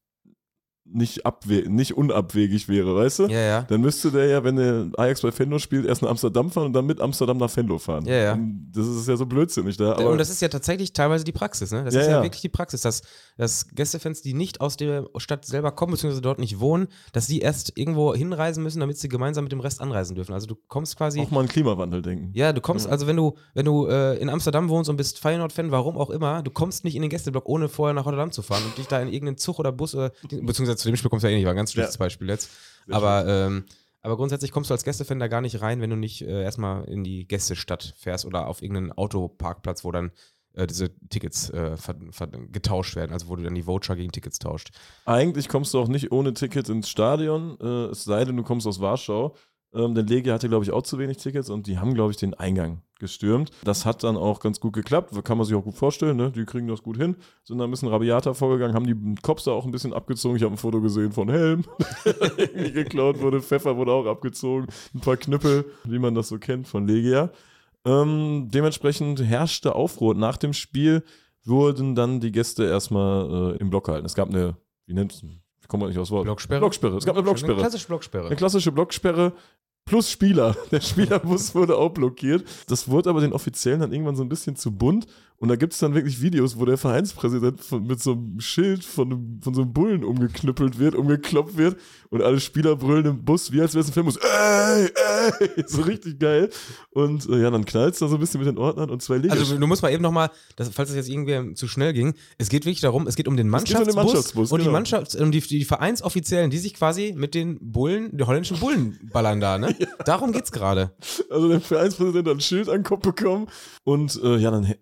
nicht, abwe nicht unabwegig wäre, weißt du? Ja, ja. Dann müsste der ja, wenn der Ajax bei Fendo spielt, erst nach Amsterdam fahren und dann mit Amsterdam nach Fendo fahren. Ja, ja. Und das ist ja so blödsinnig da. Und das ist ja tatsächlich teilweise die Praxis, ne? Das Ja, ist ja, ja. wirklich die Praxis, dass, dass Gästefans, die nicht aus der Stadt selber kommen, beziehungsweise dort nicht wohnen, dass sie erst irgendwo hinreisen müssen, damit sie gemeinsam mit dem Rest anreisen dürfen. Also du kommst quasi. auch mal an Klimawandel denken. Ja, du kommst, also wenn du, wenn du äh, in Amsterdam wohnst und bist Feyenoord-Fan, warum auch immer, du kommst nicht in den Gästeblock, ohne vorher nach Rotterdam zu fahren und dich da in irgendeinen Zug oder Bus, oder, beziehungsweise zu dem Spiel kommst du ja eh nicht, war ein ganz schlechtes Ja. Beispiel jetzt. Aber, ähm, aber grundsätzlich kommst du als Gästefan da gar nicht rein, wenn du nicht äh, erstmal in die Gästestadt fährst oder auf irgendeinen Autoparkplatz, wo dann äh, diese Tickets äh, getauscht werden, also wo du dann die Voucher gegen Tickets tauscht. Eigentlich kommst du auch nicht ohne Ticket ins Stadion, äh, es sei denn, du kommst aus Warschau. Ähm, denn Legia hatte, glaube ich, auch zu wenig Tickets und die haben, glaube ich, den Eingang gestürmt. Das hat dann auch ganz gut geklappt, kann man sich auch gut vorstellen, ne? die kriegen das gut hin, sind da ein bisschen rabiater vorgegangen, haben die Cops da auch ein bisschen abgezogen. Ich habe ein Foto gesehen von Helm, der geklaut wurde, Pfeffer wurde auch abgezogen, ein paar Knüppel, wie man das so kennt von Legia. Ähm, dementsprechend herrschte Aufruhr. Nach dem Spiel wurden dann die Gäste erstmal äh, im Block gehalten. Es gab eine, wie nennt es, ich komme nicht aufs Wort. Blocksperre? Blocksperre. Es gab eine Blocksperre. Eine klassische Blocksperre. Eine klassische Blocksperre plus Spieler. Der Spielerbus wurde auch blockiert. Das wurde aber den Offiziellen dann irgendwann so ein bisschen zu bunt. Und da gibt es dann wirklich Videos, wo der Vereinspräsident von, mit so einem Schild von, einem, von so einem Bullen umgeknüppelt wird, umgekloppt wird und alle Spieler brüllen im Bus, wie als wäre es ein Filmbus. Ey, ey! So richtig geil. Und äh, ja, dann knallt es da so ein bisschen mit den Ordnern und zwei Liga. Also du musst mal eben nochmal, falls das jetzt irgendwie zu schnell ging, es geht wirklich darum, es geht um den geht um Mannschaftsbus, den Mannschaftsbus, und die genau. Mannschafts um die, die Vereinsoffiziellen, die sich quasi mit den Bullen, den holländischen Bullen ballern da, ne? Darum geht's gerade. Also der Vereinspräsident hat ein Schild an den Kopf bekommen und äh, ja, dann he-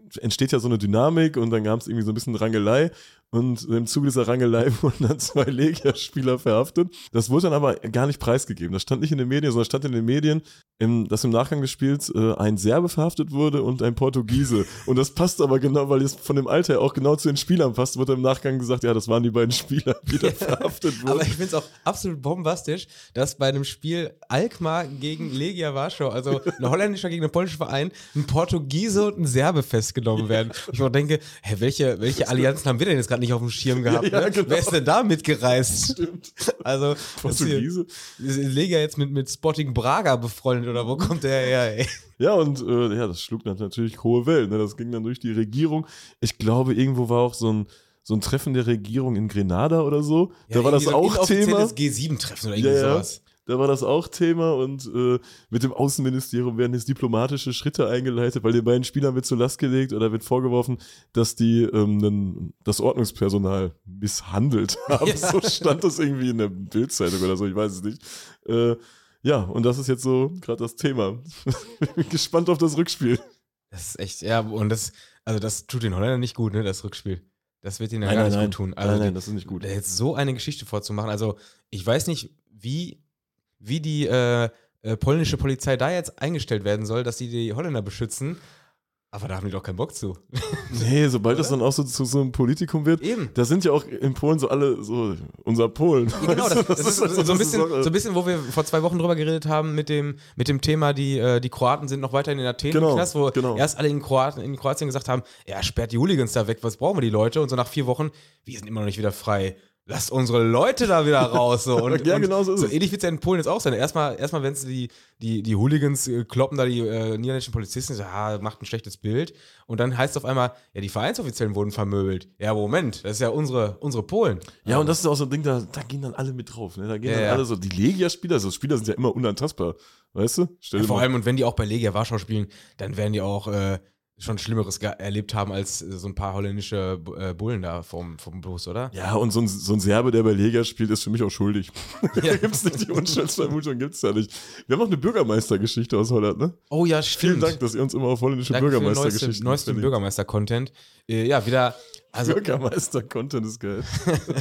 entsteht ja so eine Dynamik und dann gab es irgendwie so ein bisschen Rangelei und im Zuge dieser Rangelei wurden dann zwei Legia-Spieler verhaftet. Das wurde dann aber gar nicht preisgegeben. Das stand nicht in den Medien, sondern stand in den Medien, im, dass im Nachgang des Spiels äh, ein Serbe verhaftet wurde und ein Portugiese. Und das passt aber genau, weil es von dem Alter her auch genau zu den Spielern passt, wurde im Nachgang gesagt, ja, das waren die beiden Spieler, die da verhaftet wurden. Aber ich finde es auch absolut bombastisch, dass bei einem Spiel Alkmaar gegen Legia Warschau, also ein holländischer gegen einen polnischen Verein, ein Portugiese und ein Serbe festgenommen werden. Ich mir denke, hä, welche, welche Allianzen haben wir denn jetzt gerade nicht auf dem Schirm gehabt? Ja, ja, ne? genau. Wer ist denn da mitgereist? Stimmt. Also, Portugiese. Legia jetzt mit, mit Sporting Braga befreundet oder wo kommt der her, ey? Ja, und äh, ja, das schlug dann natürlich hohe Wellen. Ne? Das ging dann durch die Regierung. Ich glaube, irgendwo war auch so ein, so ein Treffen der Regierung in Grenada oder so. da war das auch Thema. G7-Treffen oder irgendwie Ja, ja. sowas. Da war das auch Thema und äh, mit dem Außenministerium werden jetzt diplomatische Schritte eingeleitet, weil den beiden Spielern wird zur Last gelegt oder wird vorgeworfen, dass die ähm, das Ordnungspersonal misshandelt haben. Ja. So stand das irgendwie in der Bildzeitung oder so, ich weiß es nicht. Äh, ja, und das ist jetzt so gerade das Thema. ich bin gespannt auf das Rückspiel. Das ist echt, ja, und das, also das tut den Holländern nicht gut, ne, das Rückspiel. Das wird ihnen ja gar nicht gut tun. Also nein, nein, das ist nicht gut. da jetzt so eine Geschichte vorzumachen. Also, ich weiß nicht, wie, wie die äh, äh, polnische Polizei da jetzt eingestellt werden soll, dass sie die Holländer beschützen. Aber da haben die doch keinen Bock zu. Nee, sobald das dann auch so zu so einem Politikum wird, Eben. da sind ja auch in Polen so alle so, unser Polen. Ja, genau, das, ist so, so, ein das ist bisschen, auch, äh, so ein bisschen, wo wir vor zwei Wochen drüber geredet haben mit dem, mit dem Thema, die, äh, die Kroaten sind noch weiterhin in Athen Genau, Knast, wo genau. erst alle in, Kroaten, in Kroatien gesagt haben, ja, sperrt die Hooligans da weg, was brauchen wir die Leute? Und so nach vier Wochen, wir sind immer noch nicht wieder frei. Lasst unsere Leute da wieder raus. So. Und, Ja, genau so ist es. ähnlich wird es ja in Polen jetzt auch sein. Erstmal, erstmal wenn die, die, die Hooligans äh, kloppen da die äh, niederländischen Polizisten, so, ah, macht ein schlechtes Bild. Und dann heißt es auf einmal, ja, die Vereinsoffiziellen wurden vermöbelt. Ja, Moment, das ist ja unsere, unsere Polen. Ja, und das ist auch so ein Ding, da, da gehen dann alle mit drauf. Ne? Da gehen Ja, dann alle so, die Legia-Spieler, so Spieler sind ja immer unantastbar. Weißt du? Ja, vor allem, und wenn die auch bei Legia Warschau spielen, dann werden die auch äh, schon Schlimmeres erlebt haben als äh, so ein paar holländische äh, Bullen da vom, vom Bus, oder? Ja, und so ein, so ein Serbe, der bei Legia spielt, ist für mich auch schuldig. Ja. da gibt's nicht die Unschuldsvermutung, gibt's da nicht. Wir haben auch eine Bürgermeistergeschichte aus Holland, ne? Oh ja, Vielen stimmt. Dank, dass ihr uns immer auf holländische Danke neuesten, Bürgermeistergeschichten neuesten verlinkt. Bürgermeister-Content. Äh, ja, wieder, also Bürgermeister-Content ist geil.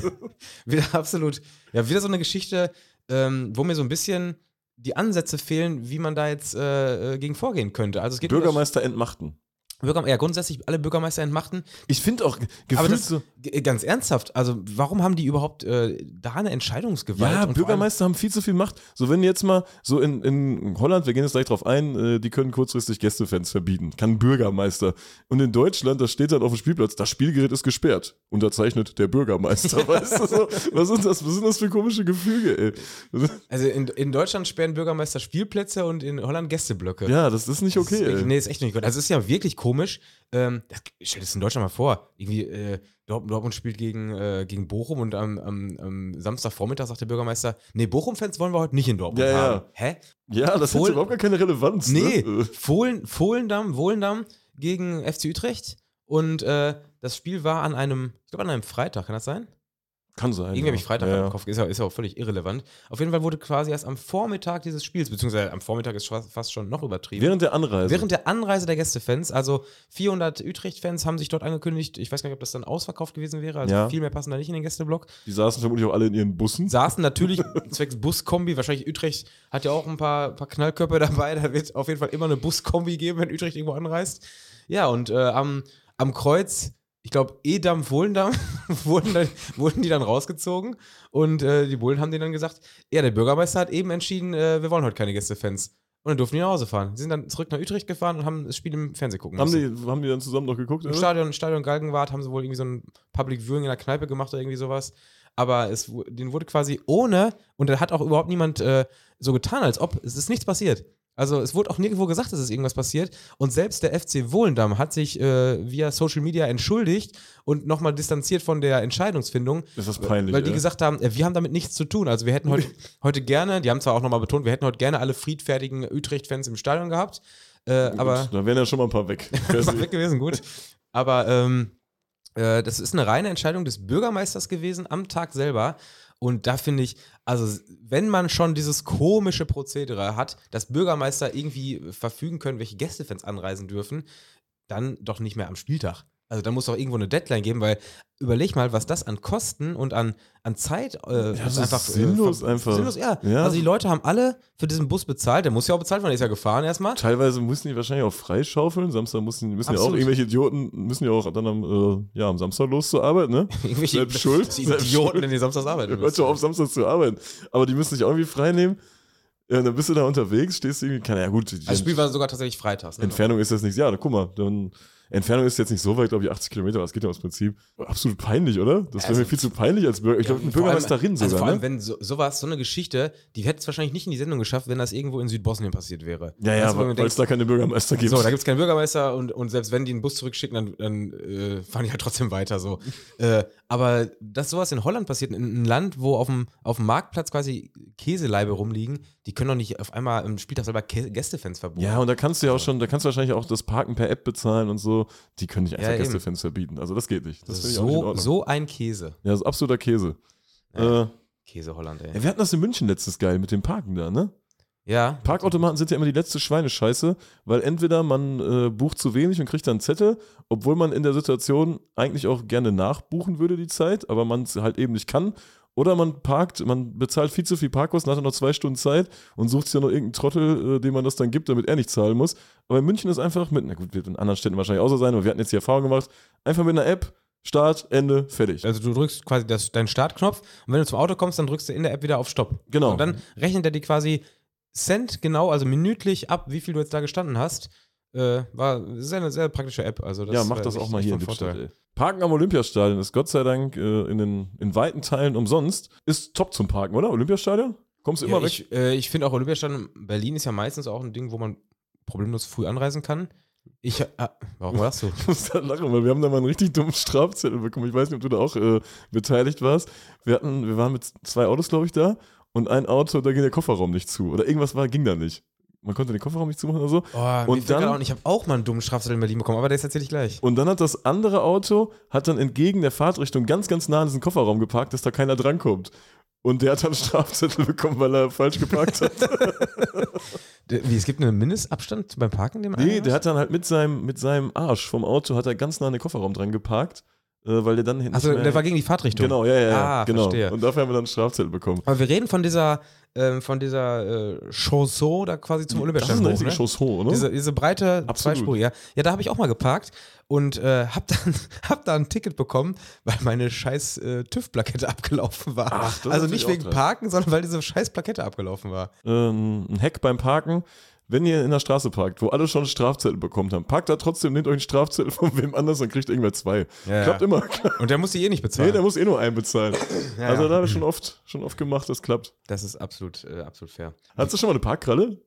wieder absolut, ja, wieder so eine Geschichte, ähm, wo mir so ein bisschen die Ansätze fehlen, wie man da jetzt äh, gegen vorgehen könnte. Also es geht um Bürgermeister entmachten. Bürger, ja, grundsätzlich alle Bürgermeister entmachten. Ich finde auch gefühlt das, so. G- ganz ernsthaft, also warum haben die überhaupt äh, da eine Entscheidungsgewalt? Ja, Bürgermeister haben viel zu viel Macht. So, wenn jetzt mal, so in, in Holland, wir gehen jetzt gleich drauf ein, äh, die können kurzfristig Gästefans verbieten. Kann Bürgermeister. Und in Deutschland, da steht dann auf dem Spielplatz, das Spielgerät ist gesperrt. Unterzeichnet der Bürgermeister. weißt du so? Was sind das, was sind das für komische Gefüge, ey? Also in, in Deutschland sperren Bürgermeister Spielplätze und in Holland Gästeblöcke. Ja, das ist nicht okay, Das ist, ey. nee, ist echt nicht gut. Also es ist ja wirklich komisch. Ähm, das, stell dir das in Deutschland mal vor. Irgendwie, äh, Dortmund, spielt gegen, äh, gegen Bochum und am, am, am Samstagvormittag sagt der Bürgermeister, nee, Bochum-Fans wollen wir heute nicht in Dortmund Ja, ja. haben. Hä? Ja, das hat Fohlen- überhaupt gar keine Relevanz. Nee, Ne? Fohlen, Fohlendamm, Wohlendamm gegen FC Utrecht. Und äh, das Spiel war an einem, ich glaube an einem Freitag, kann das sein? Kann sein. Irgendwie habe ich Freitag ja, im ja. Kopf, ist ja, ist ja auch völlig irrelevant. Auf jeden Fall wurde quasi erst am Vormittag dieses Spiels, beziehungsweise am Vormittag ist fast, fast schon noch übertrieben. Während der Anreise. Während der Anreise der Gästefans, also 400 Utrecht-Fans haben sich dort angekündigt. Ich weiß gar nicht, ob das dann ausverkauft gewesen wäre. Also Ja. viel mehr passen da nicht in den Gästeblock. die saßen vermutlich auch alle in ihren Bussen. Saßen natürlich zwecks Buskombi. Wahrscheinlich Utrecht hat ja auch ein paar, paar Knallköpfe dabei. Da wird auf jeden Fall immer eine Buskombi geben, wenn Utrecht irgendwo anreist. Ja, und äh, am, am Kreuz, ich glaube, Edam, Wohlendam, wurden, dann, wurden die dann rausgezogen. Und äh, die Bullen haben denen dann gesagt: Ja, der Bürgermeister hat eben entschieden, äh, wir wollen heute keine Gästefans. Und dann durften die nach Hause fahren. Sie sind dann zurück nach Utrecht gefahren und haben das Spiel im Fernsehen gucken Haben müssen. die, haben die dann zusammen noch geguckt? Im oder? Stadion, Stadion Galgenwart haben sie wohl irgendwie so ein Public Viewing in der Kneipe gemacht oder irgendwie sowas. Aber es, denen wurde quasi ohne, und da hat auch überhaupt niemand äh, so getan, als ob, es ist nichts passiert. Also es wurde auch nirgendwo gesagt, dass es irgendwas passiert. Und selbst der FC Wohlendam hat sich äh, via Social Media entschuldigt und nochmal distanziert von der Entscheidungsfindung. Ist das peinlich, Weil die ey. gesagt haben, äh, wir haben damit nichts zu tun. Also wir hätten heute, heute gerne, die haben zwar auch nochmal betont, wir hätten heute gerne alle friedfertigen Utrecht-Fans im Stadion gehabt. Äh, Gut, aber Da wären ja schon mal ein paar weg. das war weg gewesen, gut. Aber ähm, äh, das ist eine reine Entscheidung des Bürgermeisters gewesen am Tag selber. Und da finde ich, also wenn man schon dieses komische Prozedere hat, dass Bürgermeister irgendwie verfügen können, welche Gästefans anreisen dürfen, dann doch nicht mehr am Spieltag. Also da muss doch irgendwo eine Deadline geben, weil überleg mal, was das an Kosten und an, an Zeit äh, das ist einfach sinnlos ver- einfach. Sinnlos, ja. Ja. Also die Leute haben alle für diesen Bus bezahlt, der muss ja auch bezahlt werden, der ist ja gefahren erstmal. Teilweise müssen die wahrscheinlich auch freischaufeln. Samstag müssen, müssen ja auch irgendwelche Idioten, müssen ja auch dann am, äh, ja, am Samstag los zur Arbeit, ne? Irgendwelche Selbst schuld. die Selbst Idioten, schuld. wenn die samstags arbeiten Hört doch auf, Samstag zu arbeiten. Aber die müssen sich auch irgendwie frei nehmen. Ja, dann bist du da unterwegs, stehst du irgendwie, keine, ja gut, Also das Spiel war sogar tatsächlich freitags. Ne? Entfernung ist das nicht, ja, guck mal, dann, Entfernung ist jetzt nicht so weit, glaube ich, 80 Kilometer, aber das geht ja ums Prinzip. Absolut peinlich, oder? Das wäre Also- mir viel zu peinlich als Bürger. Ich glaube, allem- Bürgermeisterin sogar, Also vor allem, ne? wenn so, sowas, so eine Geschichte, die hätte es wahrscheinlich nicht in die Sendung geschafft, wenn das irgendwo in Südbosnien passiert wäre. Ja, ja, man weil es da keine Bürgermeister gibt. So, da gibt es keinen Bürgermeister und, und selbst wenn die einen Bus zurückschicken, dann, dann äh, fahren die halt trotzdem weiter so. äh, aber dass sowas in Holland passiert, in einem Land, wo auf dem, auf dem Marktplatz quasi Käseleibe rumliegen, die können doch nicht auf einmal im Spieltag selber Gästefans verbuchen. Ja, und da kannst du ja auch schon, da kannst du wahrscheinlich auch das Parken per App bezahlen und so. Die können nicht einfach Ja. Gästefans verbieten. Also das geht nicht. Das finde ich auch nicht so, so ein Käse. Ja, das ist absoluter Käse. Ja. Äh, Käse Holland, ey. ja, wir hatten das in München letztes geil mit dem Parken da, ne? Ja. Parkautomaten sind ja immer die letzte Schweinescheiße, weil entweder man äh, bucht zu wenig und kriegt dann einen Zettel, obwohl man in der Situation eigentlich auch gerne nachbuchen würde die Zeit, aber man es halt eben nicht kann. Oder man parkt, man bezahlt viel zu viel Parkkosten, hat dann noch zwei Stunden Zeit und sucht sich ja noch irgendeinen Trottel, äh, dem man das dann gibt, damit er nicht zahlen muss. Aber in München ist einfach mit, na gut, wird in anderen Städten wahrscheinlich auch so sein, aber wir hatten jetzt die Erfahrung gemacht, einfach mit einer App, Start, Ende, fertig. Also du drückst quasi das, deinen Startknopf und wenn du zum Auto kommst, dann drückst du in der App wieder auf Stopp. Genau. Und dann rechnet er dir quasi Cent genau, also minütlich ab, wie viel du jetzt da gestanden hast. Äh, war sehr eine sehr praktische App. Also das ja, mach das auch mal hier in Lippstadt. Parken am Olympiastadion ist Gott sei Dank äh, in, den, in weiten Teilen umsonst. Ist top zum Parken, oder? Olympiastadion? Kommst du immer Ja, weg? ich äh, ich finde auch Olympiastadion Berlin ist ja meistens auch ein Ding, wo man problemlos früh anreisen kann. Ich, äh, warum lachst du? Ich muss da lachen, weil wir haben da mal einen richtig dummen Strafzettel bekommen. Ich weiß nicht, ob du da auch äh, beteiligt warst. Wir hatten, wir waren mit zwei Autos, glaube ich, da und ein Auto, da ging der Kofferraum nicht zu. Oder irgendwas war, ging da nicht. Man konnte den Kofferraum nicht zumachen oder so. Oh, Und dann- auch, ich habe auch mal einen dummen Strafzettel in Berlin bekommen, aber der ist erzähle ich gleich. Und dann hat das andere Auto, hat dann entgegen der Fahrtrichtung ganz, ganz nah an diesen Kofferraum geparkt, dass da keiner drankommt. Und der hat dann einen Strafzettel bekommen, weil er falsch geparkt hat. Wie, es gibt einen Mindestabstand beim Parken, den man Nee, der hat dann halt mit seinem, mit seinem Arsch vom Auto, hat er ganz nah an den Kofferraum dran geparkt. Äh, weil der dann hinten. Also der war gegen die Fahrtrichtung. Genau, ja, ja, ja. Ah, genau. verstehe. Und dafür haben wir dann einen Strafzettel bekommen. Aber wir reden von dieser, ähm, von dieser äh, da quasi zum Das ist Olympiastadion. eine richtige ne? Chaussee, oder? Diese, diese breite. Zweispurige. Ja, ja da habe ich auch mal geparkt und äh, hab dann hab da ein Ticket bekommen, weil meine scheiß äh, TÜV-Plakette abgelaufen war. Ach, also nicht wegen. Parken, sondern weil diese scheiß Plakette abgelaufen war. ähm, ein Hack beim Parken. Wenn ihr in der Straße parkt, wo alle schon Strafzettel bekommen haben, parkt da trotzdem, nehmt euch einen Strafzettel von wem anders, dann kriegt irgendwer zwei. Ja, Klappt ja. immer. Und der muss die eh nicht Nee, bezahlen. der muss eh nur einen bezahlen. Ja, also da habe ich schon oft, schon oft gemacht, das klappt. Das ist absolut, äh, absolut fair. Hattest du schon mal eine Parkkralle?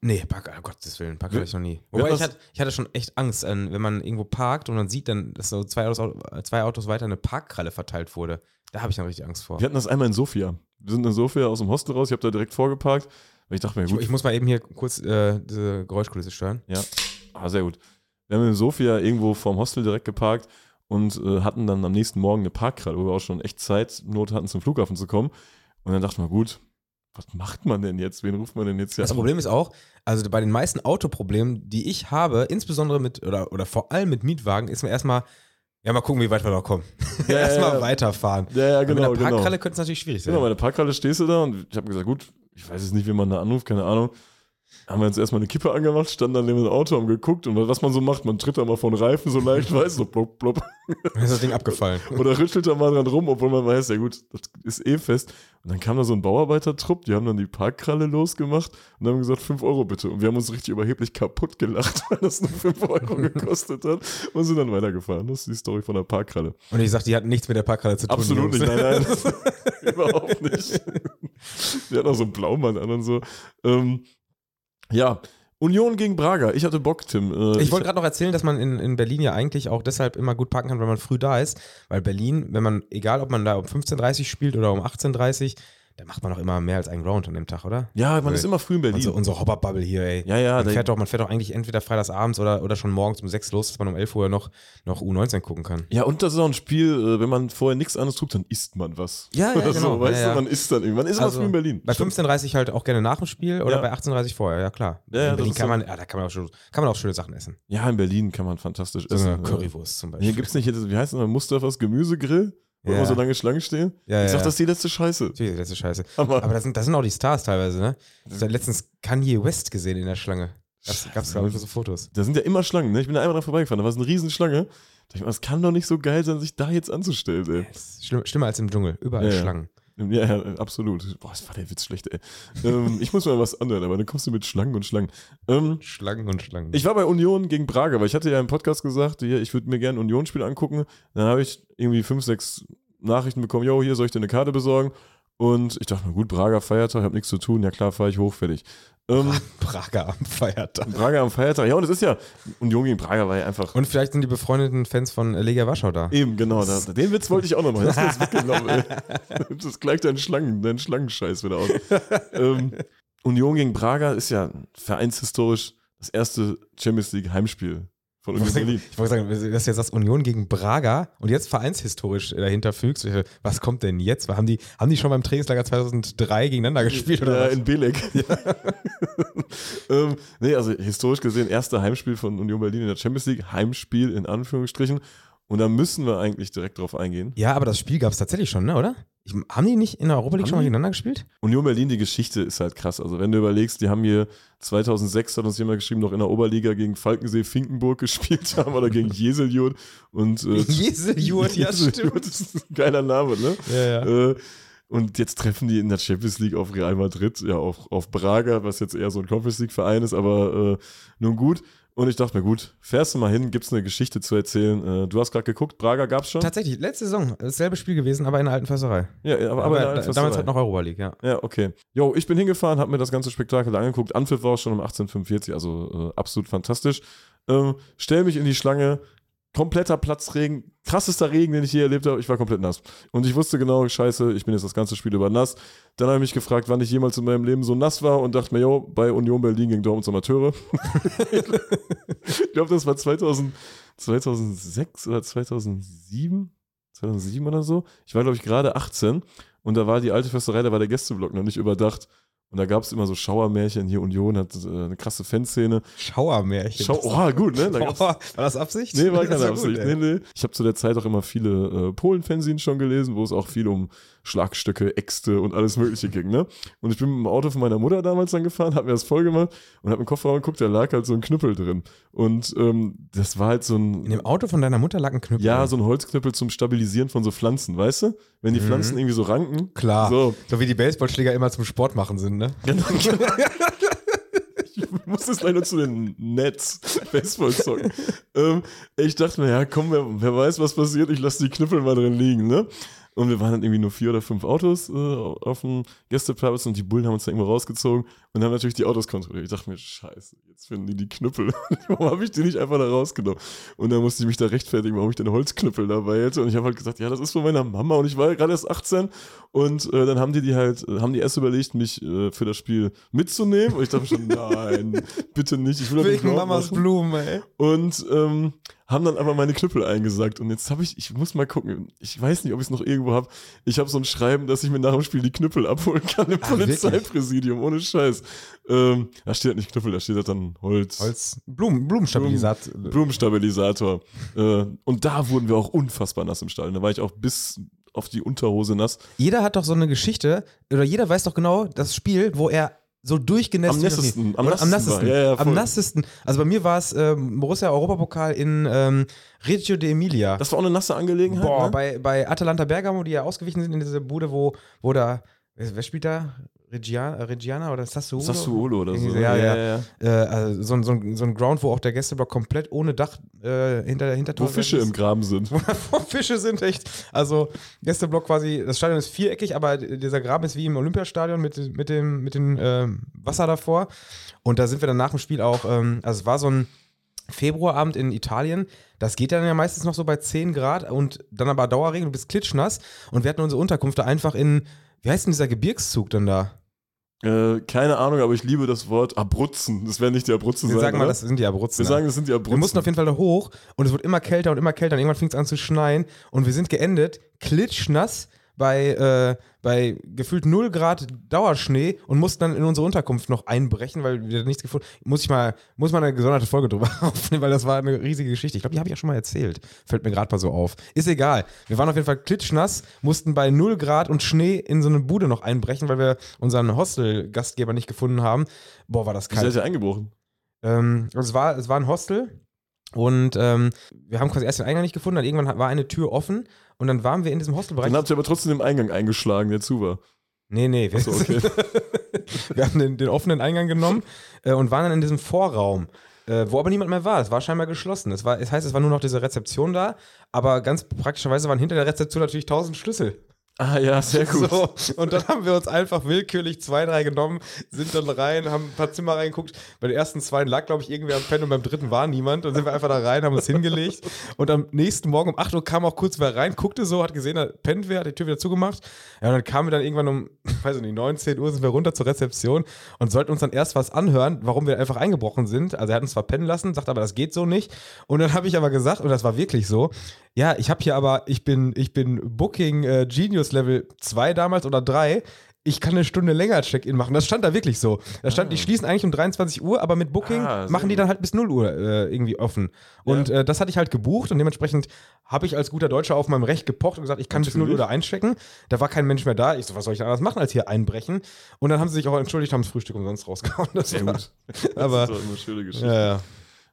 Nee, Park, oh Gottes Willen, Park hatte ich noch nie. Wobei ich hatte, ich hatte schon echt Angst, wenn man irgendwo parkt und man sieht dann, dass so zwei Autos, zwei Autos weiter eine Parkkralle verteilt wurde. Da habe ich dann richtig Angst vor. Wir hatten das einmal in Sofia. Wir sind in Sofia aus dem Hostel raus, ich habe da direkt vorgeparkt. Ich dachte mir, Ich, gut, ich muss mal eben hier kurz äh, diese Geräuschkulisse steuern. Ja, ah, sehr gut. Wir haben in Sofia irgendwo vorm Hostel direkt geparkt und äh, hatten dann am nächsten Morgen eine Parkkralle, wo wir auch schon echt Zeit Not hatten, zum Flughafen zu kommen. Und dann dachten wir, gut, was macht man denn jetzt? Wen ruft man denn jetzt hier Das an? Problem ist auch, also bei den meisten Autoproblemen, die ich habe, insbesondere mit, oder, oder vor allem mit Mietwagen, ist mir erstmal, ja, mal gucken, wie weit wir noch kommen. Ja, ja, erstmal ja. weiterfahren. Ja, ja, Mit genau, einer genau. Parkkralle könnte es natürlich schwierig sein. Genau, bei der Parkkralle stehst du da und ich habe gesagt, gut, ich weiß jetzt nicht, wie man da anruft, keine Ahnung. Haben wir jetzt erstmal eine Kippe angemacht, standen dann neben dem Auto, haben geguckt und was man so macht, man tritt da mal von Reifen so leicht, weißt du, so plopp, plopp. Dann ist das Ding abgefallen. Oder rüttelt da mal dran rum, obwohl man weiß, ja gut, das ist eh fest. Und dann kam da so ein Bauarbeitertrupp, die haben dann die Parkkralle losgemacht und haben gesagt, 5 Euro bitte. Und wir haben uns richtig überheblich kaputt gelacht, weil das nur 5 Euro gekostet hat und sind dann weitergefahren. Das ist die Story von der Parkkralle. Und ich sag, die hatten nichts mit der Parkkralle zu tun. Absolut nicht, nein, nein. Überhaupt nicht. Die hat auch so einen Blaumann an und so. Ähm, ja, Union gegen Braga. Ich hatte Bock, Tim. Äh, Ich wollte gerade noch erzählen, dass man in, in Berlin ja eigentlich auch deshalb immer gut parken kann, weil man früh da ist. Weil Berlin, wenn man, egal ob man da um 15.30 Uhr spielt oder um 18.30 Uhr, da macht man auch immer mehr als einen Ground an dem Tag, oder? ja, man ist immer früh in Berlin. Unsere, unsere Hopper-Bubble hier, ey. ja, ja, man, fährt doch, man fährt doch eigentlich entweder freitagsabends oder, oder schon morgens um 6 los, dass man um 11 Uhr noch, noch U19 gucken kann. ja, und das ist auch ein Spiel, äh, wenn man vorher nichts anderes tut, dann isst man was. Ja, ja, genau. so, weißt Ja, ja. du, man isst dann irgendwie. Man ist immer Also, früh in Berlin. Bei Stimmt. 15.30 Uhr halt auch gerne nach dem Spiel oder Ja. bei 18.30 Uhr vorher, ja klar. Ja, in Berlin kann so- man, ja, da kann man, auch schon, kann man auch schöne Sachen essen. Ja, in Berlin kann man fantastisch So essen. eine. Currywurst zum Beispiel. Hier gibt es nicht, wie heißt das, Mustafas Gemüsegrill, wo Ja. immer so lange Schlangen stehen. Ja, ich sag, ja. das ist die letzte Scheiße. Das ist scheiße. Aber, Aber das sind, das sind auch die Stars teilweise, ne? Ich habe letztens Kanye West gesehen in der Schlange. Das gab es, glaube ich, so Fotos. da sind ja immer Schlangen, ne? Ich bin da einmal dran vorbeigefahren, da war so eine Riesenschlange. Da dachte ich mir, das kann doch nicht so geil sein, sich da jetzt anzustellen, ey. Schlimmer als im Dschungel. Überall. Schlangen. Ja, ja, absolut. Boah, das war der Witz schlecht, ey. ähm, ich muss mal was anhören, aber dann kommst du mit Schlangen und Schlangen. Ähm, Schlangen und Schlangen. ich war bei Union gegen Braga, weil ich hatte ja im Podcast gesagt, hier, ich würde mir gerne ein Union-Spiel angucken. Dann habe ich irgendwie fünf, sechs Nachrichten bekommen, yo, hier soll ich dir eine Karte besorgen. Und ich dachte mir, gut, Braga Feiertag, ich habe nichts zu tun, ja klar, fahre ich hoch, fertig. Ähm, Prager am Feiertag. Braga am Feiertag, ja, und es ist ja, Union gegen Braga war ja einfach. Und vielleicht sind die befreundeten Fans von Legia Warschau da. Eben, genau. Da, den Witz wollte ich auch noch machen. Das ist jetzt weggenommen, ey. Das ist gleich dein Schlangen, dein Schlangenscheiß wieder aus. ähm, Union gegen Braga ist ja vereinshistorisch das erste Champions League Heimspiel von Ich Union wollte Berlin. sagen, ich wollte sagen, dass du jetzt sagst Union gegen Braga und jetzt vereinshistorisch dahinter fügst. Ich, Was kommt denn jetzt? Haben die, haben die schon beim Trainingslager 2003 gegeneinander gespielt oder Ja, was? in Belek. ähm, nee, also historisch gesehen, erste Heimspiel von Union Berlin in der Champions League. Heimspiel in Anführungsstrichen. Und da müssen wir eigentlich direkt drauf eingehen. Ja, aber das Spiel gab es tatsächlich schon, ne, oder? Ich, haben die nicht in der Europa League Haben schon mal gegeneinander gespielt? Union Berlin, die Geschichte ist halt krass. Also wenn du überlegst, die haben hier 2006, hat uns jemand geschrieben, noch in der Oberliga gegen Falkensee Finkenburg gespielt haben oder gegen Jeseljud. Und, äh, Jeseljurt, ja, Jeseljud stimmt. ist ein geiler Name, ne? Ja, ja. Äh, und jetzt treffen die in der Champions League auf Real Madrid, ja, auf, auf Braga, was jetzt eher so ein Conference League-Verein ist, aber äh, nun gut. Und ich dachte mir, gut, fährst du mal hin, gibt's eine Geschichte zu erzählen. Äh, du hast gerade geguckt, Braga gab's schon? Tatsächlich, letzte Saison, dasselbe Spiel gewesen, aber in der alten Försterei. Ja, aber, aber, Aber, in der alten damals Försterei. halt noch Europa League, ja. Ja, okay. Jo, ich bin hingefahren, habe mir das ganze Spektakel angeguckt. Anpfiff war auch schon um 1845, also äh, absolut fantastisch. Ähm, stell mich in die Schlange, kompletter Platzregen, krassester Regen, den ich je erlebt habe. Ich war komplett nass. Und ich wusste genau, scheiße, ich bin jetzt das ganze Spiel über nass. Dann habe ich mich gefragt, wann ich jemals in meinem Leben so nass war und dachte mir, jo, bei Union Berlin gegen Dortmunds Amateure. ich glaube, das war 2000, 2006 oder 2007. 2007 oder so. Ich war, glaube ich, gerade 18 und da war die alte Försterei, da war der Gästeblock noch nicht überdacht. Und da gab es immer so Schauermärchen. Hier Union hat äh, eine krasse Fanszene. Schauermärchen. Schau oh, gut, ne? Da gab's, war das Absicht? Nee, war keine Absicht. gut, nee, nee. Ich habe zu der Zeit auch immer viele äh, Polen-Fanzines schon gelesen, wo es auch viel um Schlagstöcke, Äxte und alles Mögliche ging. Ne? Und ich bin mit dem Auto von meiner Mutter damals dann gefahren, habe mir das voll gemacht und habe im Kofferraum geguckt, da lag halt so ein Knüppel drin. Und ähm, das war halt so ein. In dem Auto von deiner Mutter lag ein Knüppel. ja, so ein Holzknüppel zum Stabilisieren von so Pflanzen, weißt du? Wenn die Mhm. Pflanzen irgendwie so ranken. Klar. So, So wie die Baseballschläger immer zum Sport machen sind, ne? Genau. ich musste es leider zu den Nets Baseball zocken. ähm, ich dachte mir, ja, komm, wer, wer weiß, was passiert, ich lasse die Knüppel mal drin liegen, ne? Und wir waren dann irgendwie nur vier oder fünf Autos äh, auf dem Gästeplatz und die Bullen haben uns da irgendwo rausgezogen und haben natürlich die Autos kontrolliert. Ich dachte mir, scheiße, jetzt finden die die Knüppel. warum habe ich die nicht einfach da rausgenommen? Und dann musste ich mich da rechtfertigen, warum ich den Holzknüppel dabei hätte. Und ich habe halt gesagt, ja, das ist von meiner Mama und ich war gerade erst 18 und äh, dann haben die die halt, äh, haben die erst überlegt, mich äh, für das Spiel mitzunehmen. Und ich dachte schon, nein, bitte nicht. Ich will Wegen Mamas machen. Blumen, ey. Und ähm, haben dann einfach meine Knüppel eingesackt. Und jetzt habe ich, ich muss mal gucken, ich weiß nicht, ob ich es noch irgendwo habe. Ich habe so ein Schreiben, dass ich mir nach dem Spiel die Knüppel abholen kann im Ah? Polizeipräsidium, ohne Scheiß. Ähm, da steht halt nicht Knüppel, da steht halt dann Holz. Holz. Blumen, Blumenstabilisat. Blumenstabilisator. Äh, und da wurden wir auch unfassbar nass im Stall. Da war ich auch bis auf die Unterhose nass. Jeder hat doch so eine Geschichte, oder jeder weiß doch genau das Spiel, wo er so durchgenässt Am nassesten, am am nassesten. Ja, ja, am nassesten. Also bei mir war es ähm, Borussia Europapokal in ähm, Reggio de Emilia. Das war auch eine nasse Angelegenheit. Boah, ne? bei, bei Atalanta Bergamo, die ja ausgewichen sind in diese Bude, wo, wo da, wer spielt da? Regia, äh, Reggiana oder Sassuolo? Sassuolo oder so. Irgendwie Ja, ja. Äh, also so, ein- so, so ein Ground, wo auch der Gästeblock komplett ohne Dach äh, hinter der Hintertor Wo Fische im Graben sind. wo Fische sind echt. Also Gästeblock quasi, das Stadion ist viereckig, aber dieser Graben ist wie im Olympiastadion mit, mit dem, mit dem ähm, Wasser davor. Und da sind wir dann nach dem Spiel auch, ähm, also es war so ein Februarabend in Italien. Das geht dann ja meistens noch so bei 10 Grad und dann aber Dauerregen, du bist klitschnass. Und wir hatten unsere Unterkunft da einfach in, wie heißt denn dieser Gebirgszug dann da? Äh, keine Ahnung, aber ich liebe das Wort Abruzzen. Das werden nicht die Abruzzen Wir sein. sagen mal, oder? das sind die Abruzzen. wir sagen, das sind die Abruzzen. Wir mussten auf jeden Fall da hoch und es wird immer kälter und immer kälter und irgendwann fing es an zu schneien und wir sind geendet, klitschnass bei, äh, bei gefühlt 0 Grad Dauerschnee und mussten dann in unsere Unterkunft noch einbrechen, weil wir nichts gefunden Muss ich mal, muss mal eine gesonderte Folge drüber aufnehmen, weil das war eine riesige Geschichte. Ich glaube, die habe ich ja schon mal erzählt. Fällt mir gerade mal so auf. Ist egal. Wir waren auf jeden Fall klitschnass, mussten bei 0 Grad und Schnee in so eine Bude noch einbrechen, weil wir unseren Hostel-Gastgeber nicht gefunden haben. Boah, war das Wie kalt. seid ihr eingebrochen? Ähm, es, war, es war ein Hostel und ähm, wir haben quasi erst den Eingang nicht gefunden, dann irgendwann war eine Tür offen und dann waren wir in diesem Hostelbereich. Dann habt ihr aber trotzdem den Eingang eingeschlagen, der zu war. Nee, nee, wir, Achso, okay. wir haben den, den offenen Eingang genommen äh, und waren dann in diesem Vorraum. Äh, wo aber niemand mehr war. Es war scheinbar geschlossen. Es, war, es heißt, es war nur noch diese Rezeption da, aber ganz praktischerweise waren hinter der Rezeption natürlich tausend Schlüssel. Ah ja, sehr gut. So, und dann haben wir uns einfach willkürlich zwei, drei genommen, sind dann rein, haben ein paar Zimmer reingeguckt. Bei den ersten zwei lag, glaube ich, irgendwer am Pen und beim dritten war niemand. Dann sind wir einfach da rein, haben uns hingelegt. Und am nächsten Morgen um 8 Uhr kam auch kurz wer rein, guckte so, hat gesehen, da pennt wer, hat die Tür wieder zugemacht. Ja, und dann kamen wir dann irgendwann um, weiß ich nicht, 19 Uhr sind wir runter zur Rezeption und sollten uns dann erst was anhören, warum wir einfach eingebrochen sind. Also er hat uns zwar pennen lassen, sagt aber, das geht so nicht. Und dann habe ich aber gesagt, und das war wirklich so, ja, ich habe hier aber, ich bin, ich bin Booking äh, Genius Level 2 damals oder 3. Ich kann eine Stunde länger Check-in machen. Das stand da wirklich so. Da stand, die schließen eigentlich um 23 Uhr, aber mit Booking Ah, machen die dann halt bis 0 Uhr äh, irgendwie offen. Und äh, das hatte ich halt gebucht und dementsprechend habe ich als guter Deutscher auf meinem Recht gepocht und gesagt, ich kann bis 0 Uhr Natürlich. da einchecken. Da war kein Mensch mehr da. Ich so, was soll ich denn anders machen als hier einbrechen? Und dann haben sie sich auch entschuldigt, haben das Frühstück umsonst rausgehauen. Das Sehr war- gut. Aber- das ist doch eine schöne Geschichte. Ja, ja.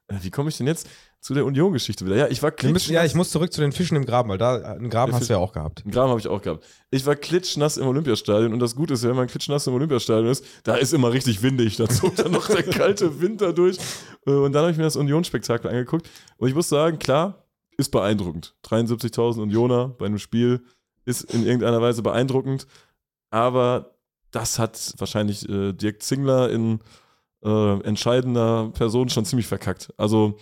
Äh, Wie komme ich denn jetzt zu der Union-Geschichte wieder? Ja, ich war müssen, ja, klitschnass. ich muss zurück zu den Fischen im Graben, weil da äh, einen Graben Der hast du ja auch gehabt. Einen Graben habe ich auch gehabt. Ich war klitschnass im Olympiastadion und das Gute ist ja, wenn man klitschnass im Olympiastadion ist, da ist immer richtig windig. Da zog dann noch der kalte Winter durch. Äh, Und dann habe ich mir das Union-Spektakel angeguckt. Und ich muss sagen, klar, ist beeindruckend. 73.000 Unioner bei einem Spiel ist in irgendeiner Weise beeindruckend. Aber das hat wahrscheinlich äh, Dirk Zingler in äh, entscheidender Person schon ziemlich verkackt. Also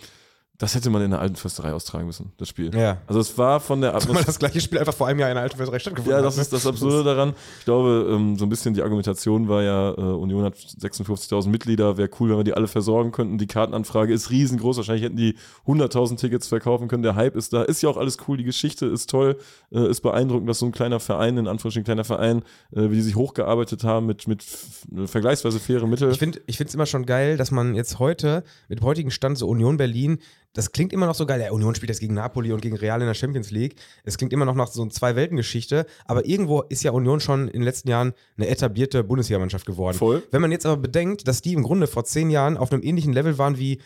das hätte man in der alten Fürsterei austragen müssen, das Spiel. Ja. Also es war von der Atmosphäre. das gleiche Spiel einfach vor einem Jahr in der alten Försterei stattgefunden Ja, hat. das ne? ist das Absurde daran. Ich glaube, ähm, so ein bisschen die Argumentation war ja, äh, Union hat 56.000 Mitglieder, wäre cool, wenn wir die alle versorgen könnten. Die Kartenanfrage ist riesengroß, wahrscheinlich hätten die 100.000 Tickets verkaufen können. Der Hype ist da, ist ja auch alles cool, die Geschichte ist toll, äh, ist beeindruckend, dass so ein kleiner Verein, in Anführungsstrichen kleiner Verein, äh, wie die sich hochgearbeitet haben mit, mit f- vergleichsweise faire Mittel. Ich finde es immer schon geil, dass man jetzt heute, mit dem heutigen Stand, so Union Berlin, das klingt immer noch so geil. Ja, Union spielt jetzt gegen Napoli und gegen Real in der Champions League. Es klingt immer noch nach so einer Zwei-Welten-Geschichte. Aber irgendwo ist ja Union schon in den letzten Jahren eine etablierte Bundesligamannschaft geworden. Voll. Wenn man jetzt aber bedenkt, dass die im Grunde vor zehn Jahren auf einem ähnlichen Level waren wie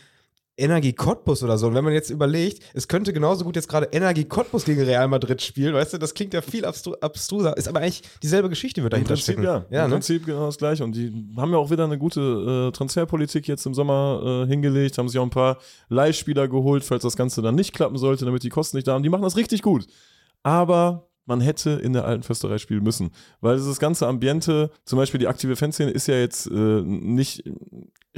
Energie Cottbus oder so. Und wenn man jetzt überlegt, es könnte genauso gut jetzt gerade Energie Cottbus gegen Real Madrid spielen, weißt du, das klingt ja viel abstru abstruser. Ist aber eigentlich dieselbe Geschichte, wird Im dahinter Prinzip stecken. ja. ja Im ne? Prinzip genau das gleiche. Und die haben ja auch wieder eine gute äh, Transferpolitik jetzt im Sommer äh, hingelegt, haben sich auch ein paar Leihspieler geholt, falls das Ganze dann nicht klappen sollte, damit die Kosten nicht da haben. Die machen das richtig gut. Aber man hätte in der alten Försterei spielen müssen. Weil dieses ganze Ambiente, zum Beispiel die aktive Fanszene, ist ja jetzt äh, nicht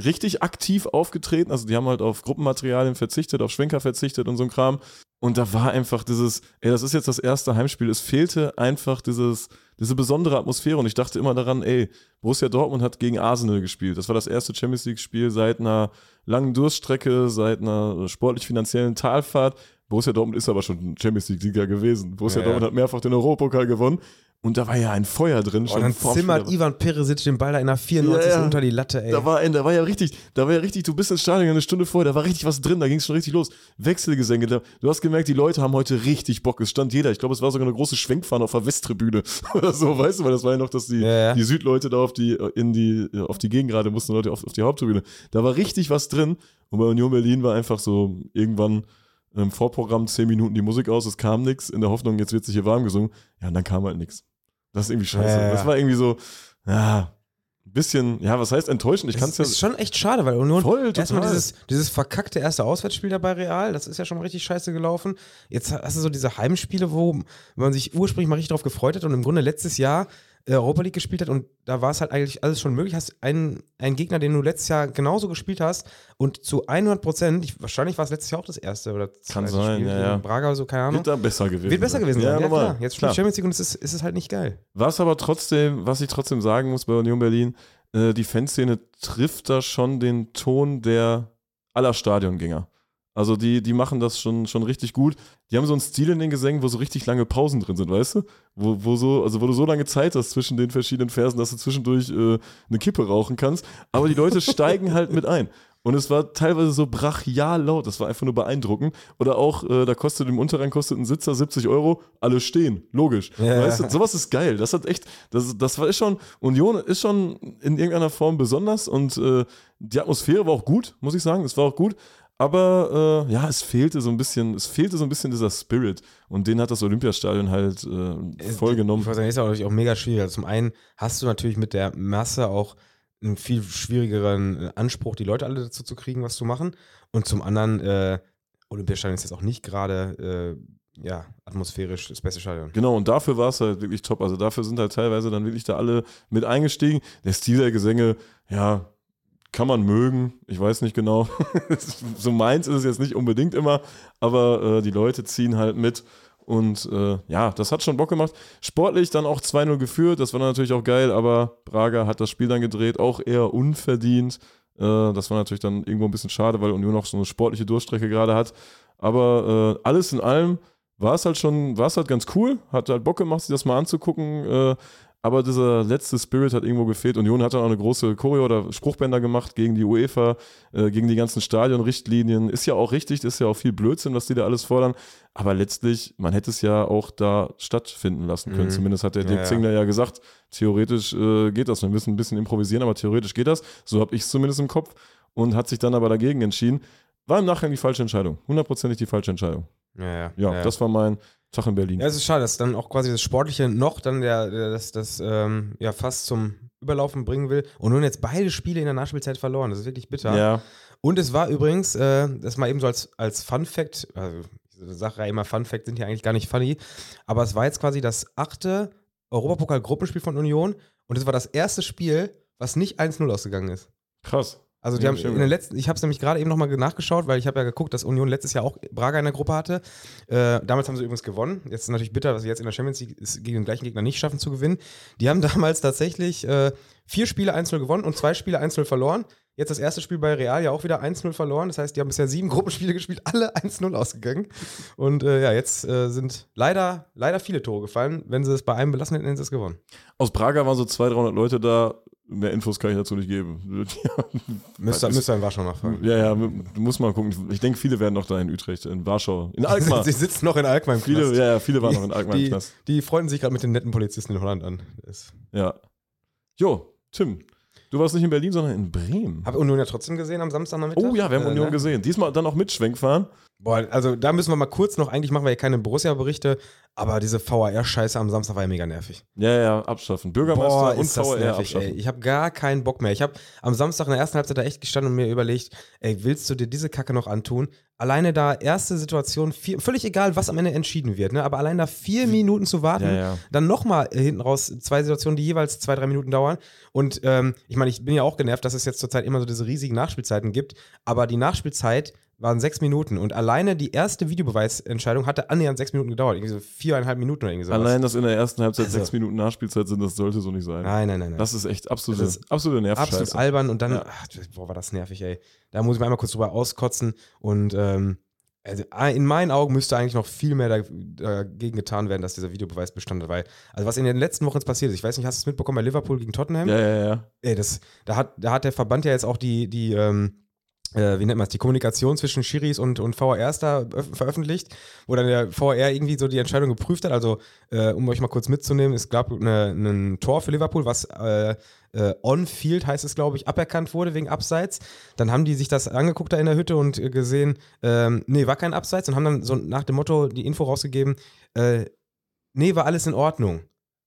richtig aktiv aufgetreten. Also die haben halt auf Gruppenmaterialien verzichtet, auf Schwenker verzichtet und so ein Kram. Und da war einfach dieses, ey, das ist jetzt das erste Heimspiel. Es fehlte einfach dieses, diese besondere Atmosphäre. Und ich dachte immer daran, ey, Borussia Dortmund hat gegen Arsenal gespielt. Das war das erste Champions League-Spiel seit einer langen Durststrecke, seit einer sportlich-finanziellen Talfahrt. Borussia Dortmund ist aber schon Champions League-Sieger gewesen. Borussia Ja. Dortmund hat mehrfach den Europapokal gewonnen. Und da war ja ein Feuer drin. Und dann vorm zimmert Spiel. Ivan Perisic den Ball da in der 94. Ja, ja. unter die Latte, ey. Da war, da war ja richtig, da war ja richtig, du bist ins Stadion eine Stunde vorher, da war richtig was drin, da ging es schon richtig los. Wechselgesänge, da, du hast gemerkt, die Leute haben heute richtig Bock. Es stand jeder, ich glaube, es war sogar eine große Schwenkfahne auf der Westtribüne oder so, weißt du, weil das war ja noch, dass die, ja. die Südleute da auf die, in die, auf die Gegengrade mussten, Leute auf, auf die Haupttribüne. Da war richtig was drin und bei Union Berlin war einfach so irgendwann im Vorprogramm zehn Minuten die Musik aus, es kam nichts, in der Hoffnung, jetzt wird sich hier warm gesungen. Ja, und dann kam halt nichts. Das ist irgendwie scheiße. Ja, ja. Das war irgendwie so, ja, ein bisschen, ja, was heißt enttäuschend? Ich kann es das ja. ist schon echt schade, weil Union Voll, erstmal dieses, dieses verkackte erste Auswärtsspiel da bei Real, das ist ja schon mal richtig scheiße gelaufen. Jetzt hast du so diese Heimspiele, wo man sich ursprünglich mal richtig drauf gefreut hat und im Grunde letztes Jahr Europa League gespielt hat und da war es halt eigentlich alles schon möglich. Hast einen, einen Gegner, den du letztes Jahr genauso gespielt hast und zu 100 Prozent, wahrscheinlich war es letztes Jahr auch das erste oder Kann zweite sein, Spiel ja, ja. Braga oder so, keine Ahnung. Wird da besser gewesen. Wird besser gewesen Ja, sein, ja, normal. klar. Jetzt spielt. Champions League und es ist, ist es halt nicht geil. Was aber trotzdem, was ich trotzdem sagen muss bei Union Berlin, äh, die Fanszene trifft da schon den Ton der aller Stadiongänger. Also die, die machen das schon, schon richtig gut. Die haben so einen Stil in den Gesängen, wo so richtig lange Pausen drin sind, weißt du? Wo, wo, so, also wo du so lange Zeit hast zwischen den verschiedenen Versen, dass du zwischendurch äh, eine Kippe rauchen kannst. Aber die Leute steigen halt mit ein. Und es war teilweise so brachial laut, das war einfach nur beeindruckend. Oder auch, äh, da kostet im Unterrang kostet ein Sitzer 70 Euro, alle stehen, logisch. Ja. Weißt du, sowas ist geil. Das hat echt, das, das war ist schon, Union ist schon in irgendeiner Form besonders und äh, die Atmosphäre war auch gut, muss ich sagen. Es war auch gut. Aber äh, ja, es fehlte so ein bisschen, es fehlte so ein bisschen dieser Spirit. Und den hat das Olympiastadion halt äh, voll genommen. Ich weiß nicht, ist auch, auch mega schwierig. Also zum einen hast du natürlich mit der Masse auch einen viel schwierigeren Anspruch, die Leute alle dazu zu kriegen, was zu machen. Und zum anderen, äh, Olympiastadion ist jetzt auch nicht gerade, äh, ja, atmosphärisch das beste Stadion. Genau, und dafür war es halt wirklich top. Also dafür sind halt teilweise dann wirklich da alle mit eingestiegen. Der Stil der Gesänge, ja, kann man mögen. Ich weiß nicht genau. so meins ist es jetzt nicht unbedingt immer, aber äh, die Leute ziehen halt mit. Und äh, ja, das hat schon Bock gemacht. Sportlich dann auch 2-0 geführt, das war natürlich auch geil, aber Braga hat das Spiel dann gedreht, auch eher unverdient. Äh, das war natürlich dann irgendwo ein bisschen schade, weil Union noch so eine sportliche Durchstrecke gerade hat. Aber äh, alles in allem war es halt schon, war es halt ganz cool, hat halt Bock gemacht, sich das mal anzugucken. Aber dieser letzte Spirit hat irgendwo gefehlt. Union hat dann auch eine große Choreo oder Spruchbänder gemacht gegen die UEFA, äh, gegen die ganzen Stadionrichtlinien. Ist ja auch richtig, ist ja auch viel Blödsinn, was die da alles fordern. Aber letztlich, man hätte es ja auch da stattfinden lassen können. Mhm. Zumindest hat der Dirk ja. Zingler ja gesagt, theoretisch äh, geht das. Wir müssen ein bisschen improvisieren, aber theoretisch geht das. So habe ich es zumindest im Kopf. Und hat sich dann aber dagegen entschieden. War im Nachgang die falsche Entscheidung. Hundertprozentig die falsche Entscheidung. Ja, ja. Ja, das war mein Tag in Berlin. Ja, es ist schade, dass dann auch quasi das Sportliche noch dann der, der das, das ähm, ja fast zum Überlaufen bringen will und nun jetzt beide Spiele in der Nachspielzeit verloren. Das ist wirklich bitter. ja. Und es war übrigens, äh, das mal eben so als, als Fun Fact, also ich sage ja immer, Fun Fact sind ja eigentlich gar nicht funny, aber es war jetzt quasi das achte Europapokal-Gruppenspiel von Union und es war das erste Spiel, was nicht 1-0 ausgegangen ist. Krass. Also die Ja, haben in den letzten, ich habe es nämlich gerade eben nochmal nachgeschaut, weil ich habe ja geguckt, dass Union letztes Jahr auch Braga in der Gruppe hatte. Äh, damals haben sie übrigens gewonnen. Jetzt ist natürlich bitter, dass sie jetzt in der Champions League gegen den gleichen Gegner nicht schaffen zu gewinnen. Die haben damals tatsächlich äh, vier Spiele 1-0 gewonnen und zwei Spiele 1-0 verloren. Jetzt das erste Spiel bei Real ja auch wieder 1-0 verloren. Das heißt, die haben bisher sieben Gruppenspiele gespielt, alle 1-0 ausgegangen. Und äh, ja, jetzt äh, sind leider, leider viele Tore gefallen. Wenn sie es bei einem belassen hätten, hätten sie es gewonnen. Aus Prager waren so 200, 300 Leute da. Mehr Infos kann ich dazu nicht geben. Müsst müsst ihr in Warschau nachfragen. ja, ja, du musst mal gucken. Ich denke, viele werden noch da in Utrecht, in Warschau, in Alkmaar. sie sitzen noch in Alkmaar im viele, Knast. ja, ja, viele waren noch in Alkmaar im die, Knast. die freunden sich gerade mit den netten Polizisten in Holland an. Ja. Jo, Tim, du warst nicht in Berlin, sondern in Bremen. Hab Union ja trotzdem gesehen am Samstagnachmittag. Oh ja, wir haben Äh, Union ne? gesehen. Diesmal dann auch mit Schwenkfahren. Boah, also da müssen wir mal kurz noch, eigentlich machen wir ja keine Borussia-Berichte, aber diese VAR-Scheiße am Samstag war ja mega nervig. Ja, ja, abschaffen. Bürgermeister Boah, und ist das VR nervig, abschaffen. ey. Ich habe gar keinen Bock mehr. Ich habe am Samstag in der ersten Halbzeit da echt gestanden und mir überlegt, ey, willst du dir diese Kacke noch antun? Alleine da erste Situation, vier, völlig egal, was am Ende entschieden wird, ne? aber allein da vier Minuten zu warten, Ja, ja. dann nochmal hinten raus zwei Situationen, die jeweils zwei, drei Minuten dauern. Und ähm, ich meine, ich bin ja auch genervt, dass es jetzt zurzeit immer so diese riesigen Nachspielzeiten gibt, aber die Nachspielzeit waren sechs Minuten und alleine die erste Videobeweisentscheidung hatte annähernd sechs Minuten gedauert, irgendwie so viereinhalb Minuten oder irgendwie sowas. Allein, dass in der ersten Halbzeit Also- sechs Minuten Nachspielzeit sind, das sollte so nicht sein. Nein, nein, nein, nein. Das ist echt absolute, Das ist absolute Nervscheiße. Absolut albern und dann, Ja. ach, boah, war das nervig, ey. Da muss ich mal einmal kurz drüber auskotzen und ähm, also in meinen Augen müsste eigentlich noch viel mehr da- dagegen getan werden, dass dieser Videobeweis Bestand weil, also was in den letzten Wochen jetzt passiert ist, ich weiß nicht, hast du es mitbekommen bei Liverpool gegen Tottenham? Ja, ja, ja. Ey, das, da hat, da hat der Verband ja jetzt auch die, die, ähm, äh, wie nennt man es, die Kommunikation zwischen Schiris und, und VRs da öff- veröffentlicht, wo dann der VR irgendwie so die Entscheidung geprüft hat. Also, äh, um euch mal kurz mitzunehmen, es gab ein Tor für Liverpool, was äh, äh, on-field heißt es, glaube ich, aberkannt wurde wegen Abseits. Dann haben die sich das angeguckt da in der Hütte und äh, gesehen, ähm, nee, war kein Abseits und haben dann so nach dem Motto die Info rausgegeben, äh, nee, war alles in Ordnung.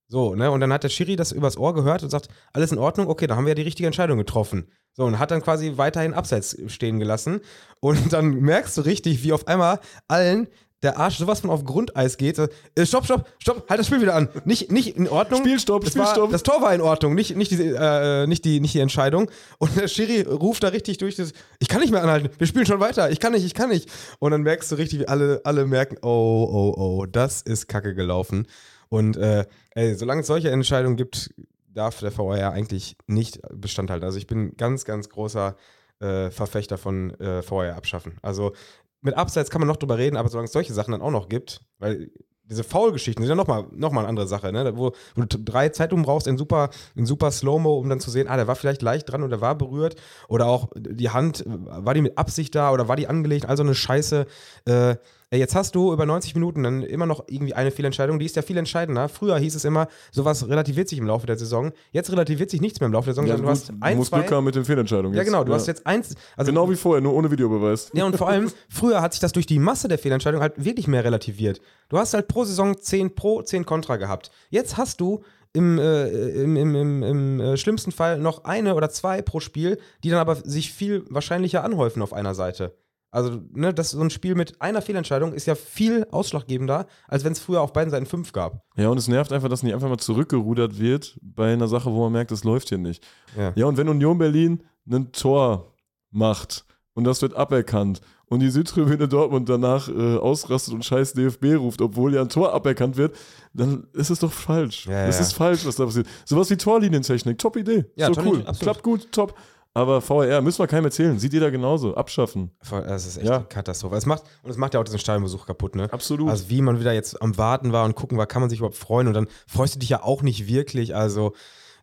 So, ne? Und dann hat der Schiri das übers Ohr gehört und sagt, alles in Ordnung, okay, dann haben wir ja die richtige Entscheidung getroffen. So, und hat dann quasi weiterhin abseits stehen gelassen. Und dann merkst du richtig, wie auf einmal allen der Arsch sowas von auf Grundeis geht. So, äh, stopp, stopp, stopp, halt das Spiel wieder an. Nicht, nicht in Ordnung. Spielstopp, Spielstopp. Das Tor war in Ordnung, nicht, nicht, diese, äh, nicht, die, nicht die Entscheidung. Und der Schiri ruft da richtig durch, das, ich kann nicht mehr anhalten, wir spielen schon weiter, ich kann nicht, ich kann nicht. Und dann merkst du richtig, wie alle, alle merken, oh, oh, oh, das ist kacke gelaufen. Und äh, ey, solange es solche Entscheidungen gibt, darf der VR eigentlich nicht Bestand halten. Also ich bin ganz, ganz großer äh, Verfechter von äh, VR abschaffen. Also mit Abseits kann man noch drüber reden, aber solange es solche Sachen dann auch noch gibt, weil diese Foul-Geschichten sind ja nochmal noch mal eine andere Sache, ne? wo, wo du drei Zeitungen brauchst in super, in super Slow-Mo, um dann zu sehen, ah, der war vielleicht leicht dran oder war berührt oder auch die Hand, war die mit Absicht da oder war die angelegt, also eine Scheiße. Äh, jetzt hast du über 90 Minuten dann immer noch irgendwie eine Fehlentscheidung, die ist ja viel entscheidender. Früher hieß es immer, sowas relativiert sich im Laufe der Saison. Jetzt relativiert sich nichts mehr im Laufe der Saison, ja du hast du ein, musst zwei, Glück haben mit den Fehlentscheidungen. Ja, jetzt. genau, du hast jetzt eins, also Genau wie vorher, nur ohne Videobeweis. ja, und vor allem, früher hat sich das durch die Masse der Fehlentscheidungen halt wirklich mehr relativiert. Du hast halt pro Saison 10 Pro, 10 Contra gehabt. Jetzt hast du im, äh, im, im, im, im äh, schlimmsten Fall noch eine oder zwei pro Spiel, die dann aber sich viel wahrscheinlicher anhäufen auf einer Seite. Also, ne, das so ein Spiel mit einer Fehlentscheidung ist ja viel ausschlaggebender, als wenn es früher auf beiden Seiten fünf gab. Ja, und es nervt einfach, dass nicht einfach mal zurückgerudert wird bei einer Sache, wo man merkt, das läuft hier nicht. Ja. Ja, und wenn Union Berlin ein Tor macht und das wird aberkannt und die Südtribüne Dortmund danach äh, ausrastet und scheiß DFB ruft, obwohl ja ein Tor aberkannt wird, dann ist es doch falsch. Ja, ja. ist falsch, was da passiert. Sowas wie Torlinientechnik, top Idee. Ja, so cool. Absolut. Klappt gut, top. Aber VR müssen wir keinem erzählen. Sieht jeder genauso. Abschaffen. Das ist echt Ja. eine Katastrophe. Es macht, und es macht ja auch diesen Stadionbesuch kaputt, ne? Absolut. Also wie man wieder jetzt am Warten war und gucken war, kann man sich überhaupt freuen und dann freust du dich ja auch nicht wirklich. Also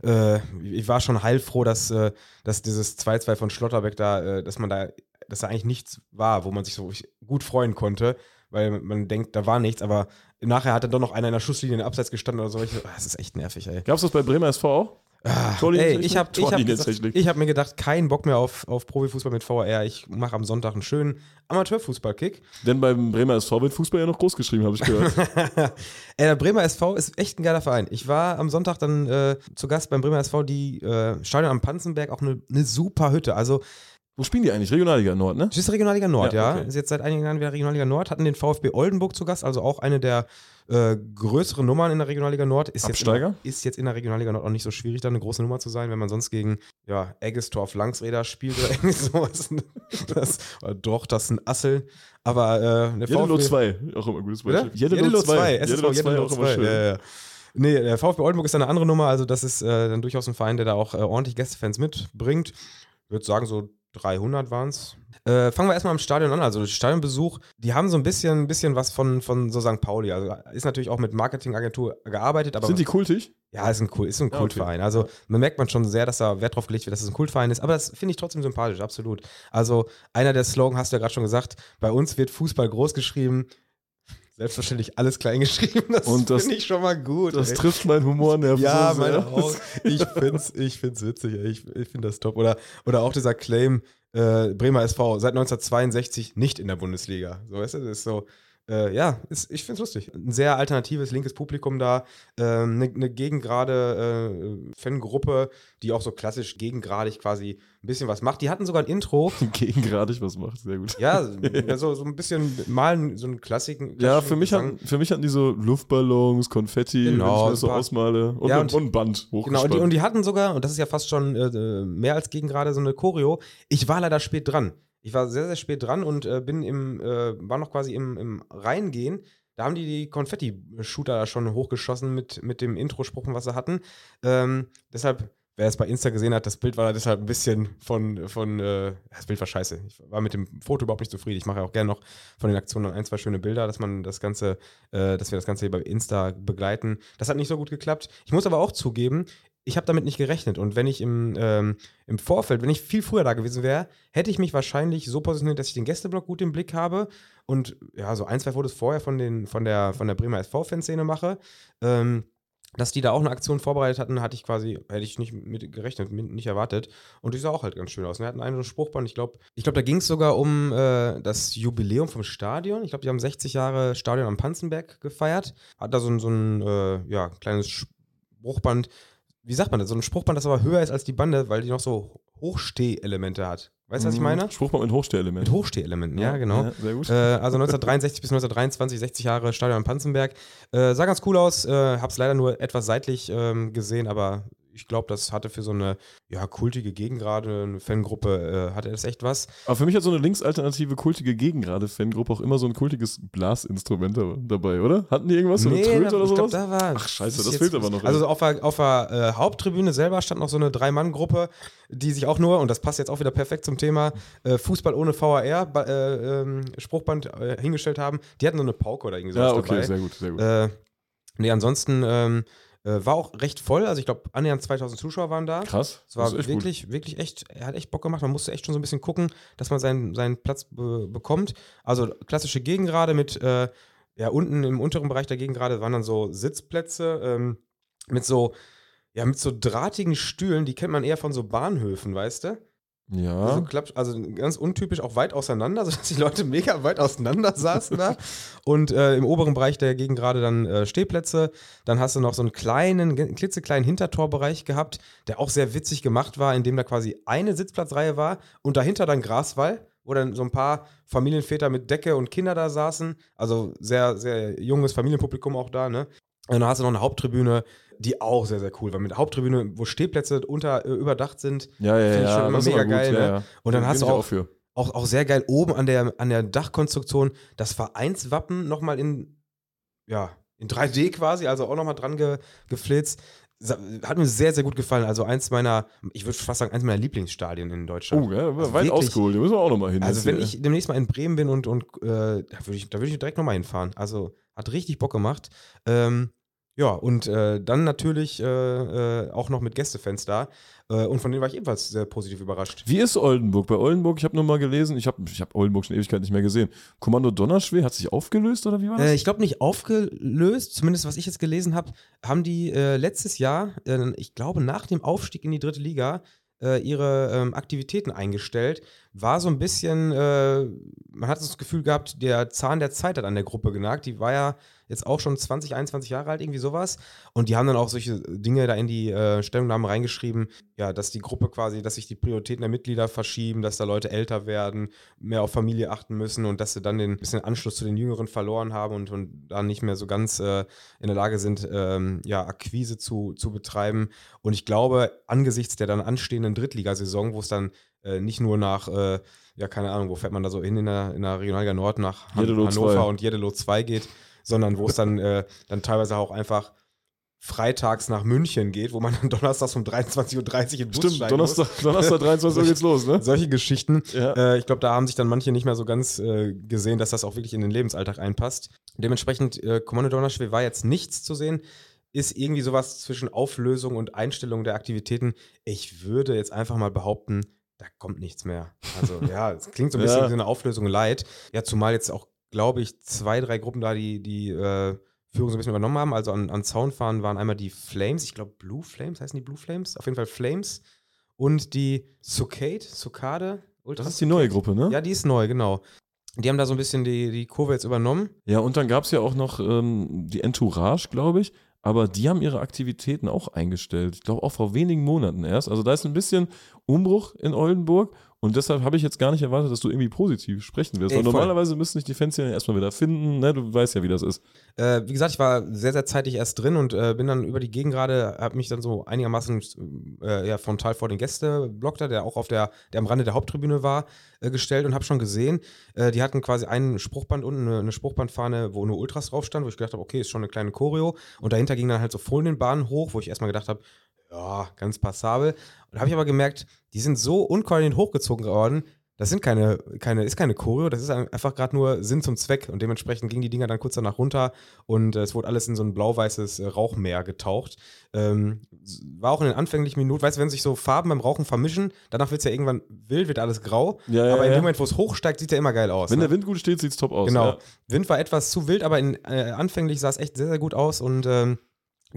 äh, ich war schon heilfroh, dass, äh, dass dieses 2-2 von Schlotterbeck da, äh, dass man da, dass da eigentlich nichts war, wo man sich so gut freuen konnte, weil man denkt, da war nichts, aber nachher hat dann doch noch einer in der Schusslinie in der Abseits gestanden oder so. Ich, ah, das ist echt nervig, ey. Gab es das bei Bremer SV auch? Ah, Ey, ich habe ich hab Torlinientechnik. gesagt, ich hab mir gedacht, keinen Bock mehr auf, auf Profifußball mit VR. Ich mache am Sonntag einen schönen Amateurfußballkick. Denn beim Bremer SV wird Fußball ja noch groß geschrieben, habe ich gehört. Ey, der Bremer SV ist echt ein geiler Verein. Ich war am Sonntag dann äh, zu Gast beim Bremer SV, die äh, Stadion am Panzenberg, auch eine ne super Hütte. Also Wo spielen die eigentlich? Regionalliga Nord, ne? Das ist Regionalliga Nord, Ja, ja. okay. Ist jetzt seit einigen Jahren wieder Regionalliga Nord, hatten den VfB Oldenburg zu Gast, also auch eine der äh, größeren Nummern in der Regionalliga Nord. Ist Absteiger? Jetzt in, ist jetzt in der Regionalliga Nord auch nicht so schwierig, da eine große Nummer zu sein, wenn man sonst gegen ja, Eggestorf Langsräder spielt oder irgendwie sowas. Das, oder doch, das sind Asseln. Aber äh, VfB 2, auch immer ein gutes Beispiel. Oder? Jeddelo 2, SSV Jeddelo 2 Jeddelo auch immer 2. schön. Ja, ja. Nee, der VfB Oldenburg ist eine andere Nummer, also das ist äh, dann durchaus ein Verein, der da auch äh, ordentlich Gästefans mitbringt. Ich würde sagen, so 300 waren es. Äh, fangen wir erstmal am Stadion an. Also Stadionbesuch, die haben so ein bisschen, ein bisschen was von, von so St. Pauli. Also ist natürlich auch mit Marketingagentur gearbeitet, aber Sind die kultig? ja, ist ein, cool, ist ein Ja, Kultverein. Also man merkt man schon sehr, dass da Wert drauf gelegt wird, dass es ein Kultverein ist. Aber das finde ich trotzdem sympathisch, absolut. Also einer der Slogan, hast du ja gerade schon gesagt, bei uns wird Fußball groß geschrieben, selbstverständlich alles klein geschrieben. Das, Und das- finde ich schon mal gut. Das ey. trifft mein Humornerv ja, so meine auch. Ich finde es ich find's witzig. ey. Ich, ich finde das top. Oder, oder auch dieser Claim, äh, Bremer SV, seit 1962 nicht in der Bundesliga. So, weißt du, das ist so, äh, ja, ist, ich finde es lustig. Ein sehr alternatives linkes Publikum da, ähm, eine ne gegengerade äh, Fangruppe, die auch so klassisch gegengradig quasi ein bisschen was macht. Die hatten sogar ein Intro. Gegengradig was macht, sehr gut. Ja, so, so ein bisschen malen, so einen Klassiken. Ja, klassischen für mich, Gesang. hatten, für mich hatten die so Luftballons, Konfetti, Genau, wenn ich mir das so ausmale. Und, Ja, ein- und- und Band Genau, und die, und die hatten sogar, und das ist ja fast schon äh, mehr als gegen gerade so eine Choreo, ich war leider spät dran. Ich war sehr, sehr spät dran und äh, bin im, äh, war noch quasi im, im Reingehen. Da haben die die Konfetti-Shooter da schon hochgeschossen mit, mit dem Intro-Spruch, was sie hatten. Ähm, deshalb, wer es bei Insta gesehen hat, das Bild war deshalb ein bisschen von, von äh, das Bild war scheiße. Ich war mit dem Foto überhaupt nicht zufrieden. Ich mache ja auch gerne noch von den Aktionen ein, zwei schöne Bilder, dass man das Ganze, äh, dass wir das Ganze hier bei Insta begleiten. Das hat nicht so gut geklappt. Ich muss aber auch zugeben, ich habe damit nicht gerechnet. Und wenn ich im, ähm, im Vorfeld, wenn ich viel früher da gewesen wäre, hätte ich mich wahrscheinlich so positioniert, dass ich den Gästeblock gut im Blick habe und ja, so ein, zwei Fotos vorher von, den, von, der, von der Bremer SV-Fanszene mache. Ähm, dass die da auch eine Aktion vorbereitet hatten, hatte ich quasi, hätte ich nicht mit gerechnet, nicht erwartet. Und die sah auch halt ganz schön aus. Wir hatten einen Spruchband, ich glaube, ich glaube, da ging es sogar um äh, das Jubiläum vom Stadion. Ich glaube, die haben 60 Jahre Stadion am Panzenberg gefeiert. Hat da so ein, so ein äh, ja, kleines Spruchband, wie sagt man das? So ein Spruchband, das aber höher ist als die Bande, weil die noch so Hochsteh-Elemente hat. Weißt du, was ich meine? Spruchband mit Hochstehelement. Mit Hochsteh-Elementen, ja, genau. Ja, sehr gut. Äh, also 1963 bis 1923, 60 Jahre Stadion am Panzenberg. Äh, sah ganz cool aus, äh, hab's leider nur etwas seitlich ähm, gesehen, aber ich glaube, das hatte für so eine ja, kultige Gegengrade, eine Fangruppe, äh, hatte das echt was. Aber für mich hat so eine linksalternative kultige Gegengrade-Fangruppe auch immer so ein kultiges Blasinstrument da- dabei, oder? Hatten die irgendwas? So eine Tröte oder ich sowas? glaube, da war. Ach, scheiße, das fehlt aber noch, Also auf der, auf der äh, Haupttribüne selber stand noch so eine Drei-Mann-Gruppe, die sich auch nur, und das passt jetzt auch wieder perfekt zum Thema, äh, Fußball ohne VAR, äh, ähm, Spruchband äh, hingestellt haben. Die hatten so eine Pauke oder irgendwie sowas ja, okay, dabei. sehr gut, sehr gut. Äh, nee, ansonsten ähm, äh, war auch recht voll. Also ich glaube, annähernd 2000 Zuschauer waren da. Krass. Es war echt gut. wirklich, wirklich echt, er hat echt Bock gemacht. Man musste echt schon so ein bisschen gucken, dass man seinen, seinen Platz be bekommt. Also klassische Gegengrade mit, äh, ja, unten im unteren Bereich der Gegengrade waren dann so Sitzplätze ähm, mit so, ja, mit so drahtigen Stühlen, die kennt man eher von so Bahnhöfen, weißt du? Ja. Also, klappt, also ganz untypisch auch weit auseinander, sodass die Leute mega weit auseinander saßen da. Und äh, im oberen Bereich der Gegengrade dann äh, Stehplätze. Dann hast du noch so einen kleinen, klitzekleinen Hintertorbereich gehabt, der auch sehr witzig gemacht war, in dem da quasi eine Sitzplatzreihe war und dahinter dann Graswall, wo dann so ein paar Familienväter mit Decke und Kinder da saßen. Also sehr, sehr junges Familienpublikum auch da, ne? Und dann hast du noch eine Haupttribüne, die auch sehr, sehr cool war. Mit der Haupttribüne, wo Stehplätze unter, äh, überdacht sind. ja, ja, Find ich ja. schon immer mega gut, geil, ja, ne? Und dann Bin hast du auch, für. auch, auch sehr geil oben an der, an der Dachkonstruktion das Vereinswappen nochmal in, ja, in 3D quasi, also auch nochmal dran ge, geflitzt. Hat mir sehr, sehr gut gefallen. Also eins meiner, ich würde fast sagen, eins meiner Lieblingsstadien in Deutschland. Oh, ja, Also weit wirklich- ausgeholt. Da müssen wir auch nochmal hin. Also wenn hier. ich demnächst mal in Bremen bin und, und äh, da würde ich, da würd ich direkt nochmal hinfahren. Also hat richtig Bock gemacht. Ähm, ja, und äh, dann natürlich äh, äh, auch noch mit Gästefans da. Äh, und von denen war ich ebenfalls sehr positiv überrascht. Wie ist Oldenburg? Bei Oldenburg, ich habe nur mal gelesen, ich habe ich hab Oldenburg schon Ewigkeit nicht mehr gesehen. Kommando Donnerschwee hat sich aufgelöst oder wie war das? Äh, ich glaube nicht aufgelöst, zumindest was ich jetzt gelesen habe, haben die äh, letztes Jahr, ich glaube nach dem Aufstieg in die dritte Liga, ihre ähm, Aktivitäten eingestellt. War so ein bisschen, äh, man hat das Gefühl gehabt, der Zahn der Zeit hat an der Gruppe genagt. Die war ja jetzt auch schon 20, 21 Jahre alt, irgendwie sowas. Und die haben dann auch solche Dinge da in die äh, Stellungnahme reingeschrieben, ja, dass die Gruppe quasi, dass sich die Prioritäten der Mitglieder verschieben, dass da Leute älter werden, mehr auf Familie achten müssen und dass sie dann den bisschen Anschluss zu den Jüngeren verloren haben und, und da nicht mehr so ganz äh, in der Lage sind, ähm, ja, Akquise zu, zu betreiben. Und ich glaube, angesichts der dann anstehenden Drittligasaison, wo es dann äh, nicht nur nach, äh, ja, keine Ahnung, wo fährt man da so hin in der, in der Regionalliga Nord nach Han Jeddelo Hannover 2. und Jeddelo 2 geht, sondern wo es dann, äh, dann teilweise auch einfach freitags nach München geht, wo man dann donnerstags um 23.30 Uhr in Bus Stimmt, steigen Donnerstag, Donnerstag 23 Uhr geht's los, ne? muss. Solche Geschichten. Ja. Äh, ich glaube, da haben sich dann manche nicht mehr so ganz äh, gesehen, dass das auch wirklich in den Lebensalltag einpasst. Dementsprechend, äh, Kommando Donnerschwil war jetzt nichts zu sehen. Ist irgendwie sowas zwischen Auflösung und Einstellung der Aktivitäten. Ich würde jetzt einfach mal behaupten, da kommt nichts mehr. Also ja, es klingt so ein bisschen Ja. wie so eine Auflösung leid. Ja, zumal jetzt auch, glaube ich, zwei, drei Gruppen da, die die äh, Führung so ein bisschen übernommen haben. Also an, an Zaunfahren waren einmal die Flames, ich glaube Blue Flames, heißen die Blue Flames? Auf jeden Fall Flames. Und die Sucade, Sucade. Ultra Das ist die neue Gruppe, ne? ja, die ist neu, genau. Die haben da so ein bisschen die, die Kurve jetzt übernommen. Ja, und dann gab es ja auch noch ähm, die Entourage, glaube ich. Aber die haben ihre Aktivitäten auch eingestellt. Ich glaube auch vor wenigen Monaten erst. Also da ist ein bisschen Umbruch in Oldenburg. Und deshalb habe ich jetzt gar nicht erwartet, dass du irgendwie positiv sprechen wirst. Ey, Weil voll. normalerweise müssen sich die Fans ja erstmal wieder finden. Ne? Du weißt ja, wie das ist. Äh, wie gesagt, ich war sehr, sehr zeitig erst drin und äh, bin dann über die Gegend gerade, habe mich dann so einigermaßen äh, ja, frontal vor den Gästeblock da, der auch auf der, der am Rande der Haupttribüne war, äh, gestellt und habe schon gesehen, äh, die hatten quasi einen Spruchband unten, eine, eine Spruchbandfahne, wo nur Ultras drauf stand, wo ich gedacht habe, okay, ist schon eine kleine Choreo. Und dahinter ging dann halt so Folienbahnen hoch, wo ich erstmal gedacht habe, ja, ganz passabel. Und habe ich aber gemerkt, die sind so unkoordiniert hochgezogen worden, das sind keine, keine, ist keine Choreo, das ist ein- einfach gerade nur Sinn zum Zweck. Und dementsprechend gingen die Dinger dann kurz danach runter und äh, es wurde alles in so ein blau-weißes äh, Rauchmeer getaucht. Ähm, war auch in den anfänglichen Minuten, weißt du, wenn sich so Farben beim Rauchen vermischen, danach wird es ja irgendwann wild, wird alles grau. Ja, ja, aber ja. dem Moment, wo es hochsteigt, sieht der immer geil aus. Wenn ne? der Wind gut steht, sieht's top aus. Genau. Ja. Wind war etwas zu wild, aber in, äh, anfänglich sah es echt sehr, sehr gut aus und ähm,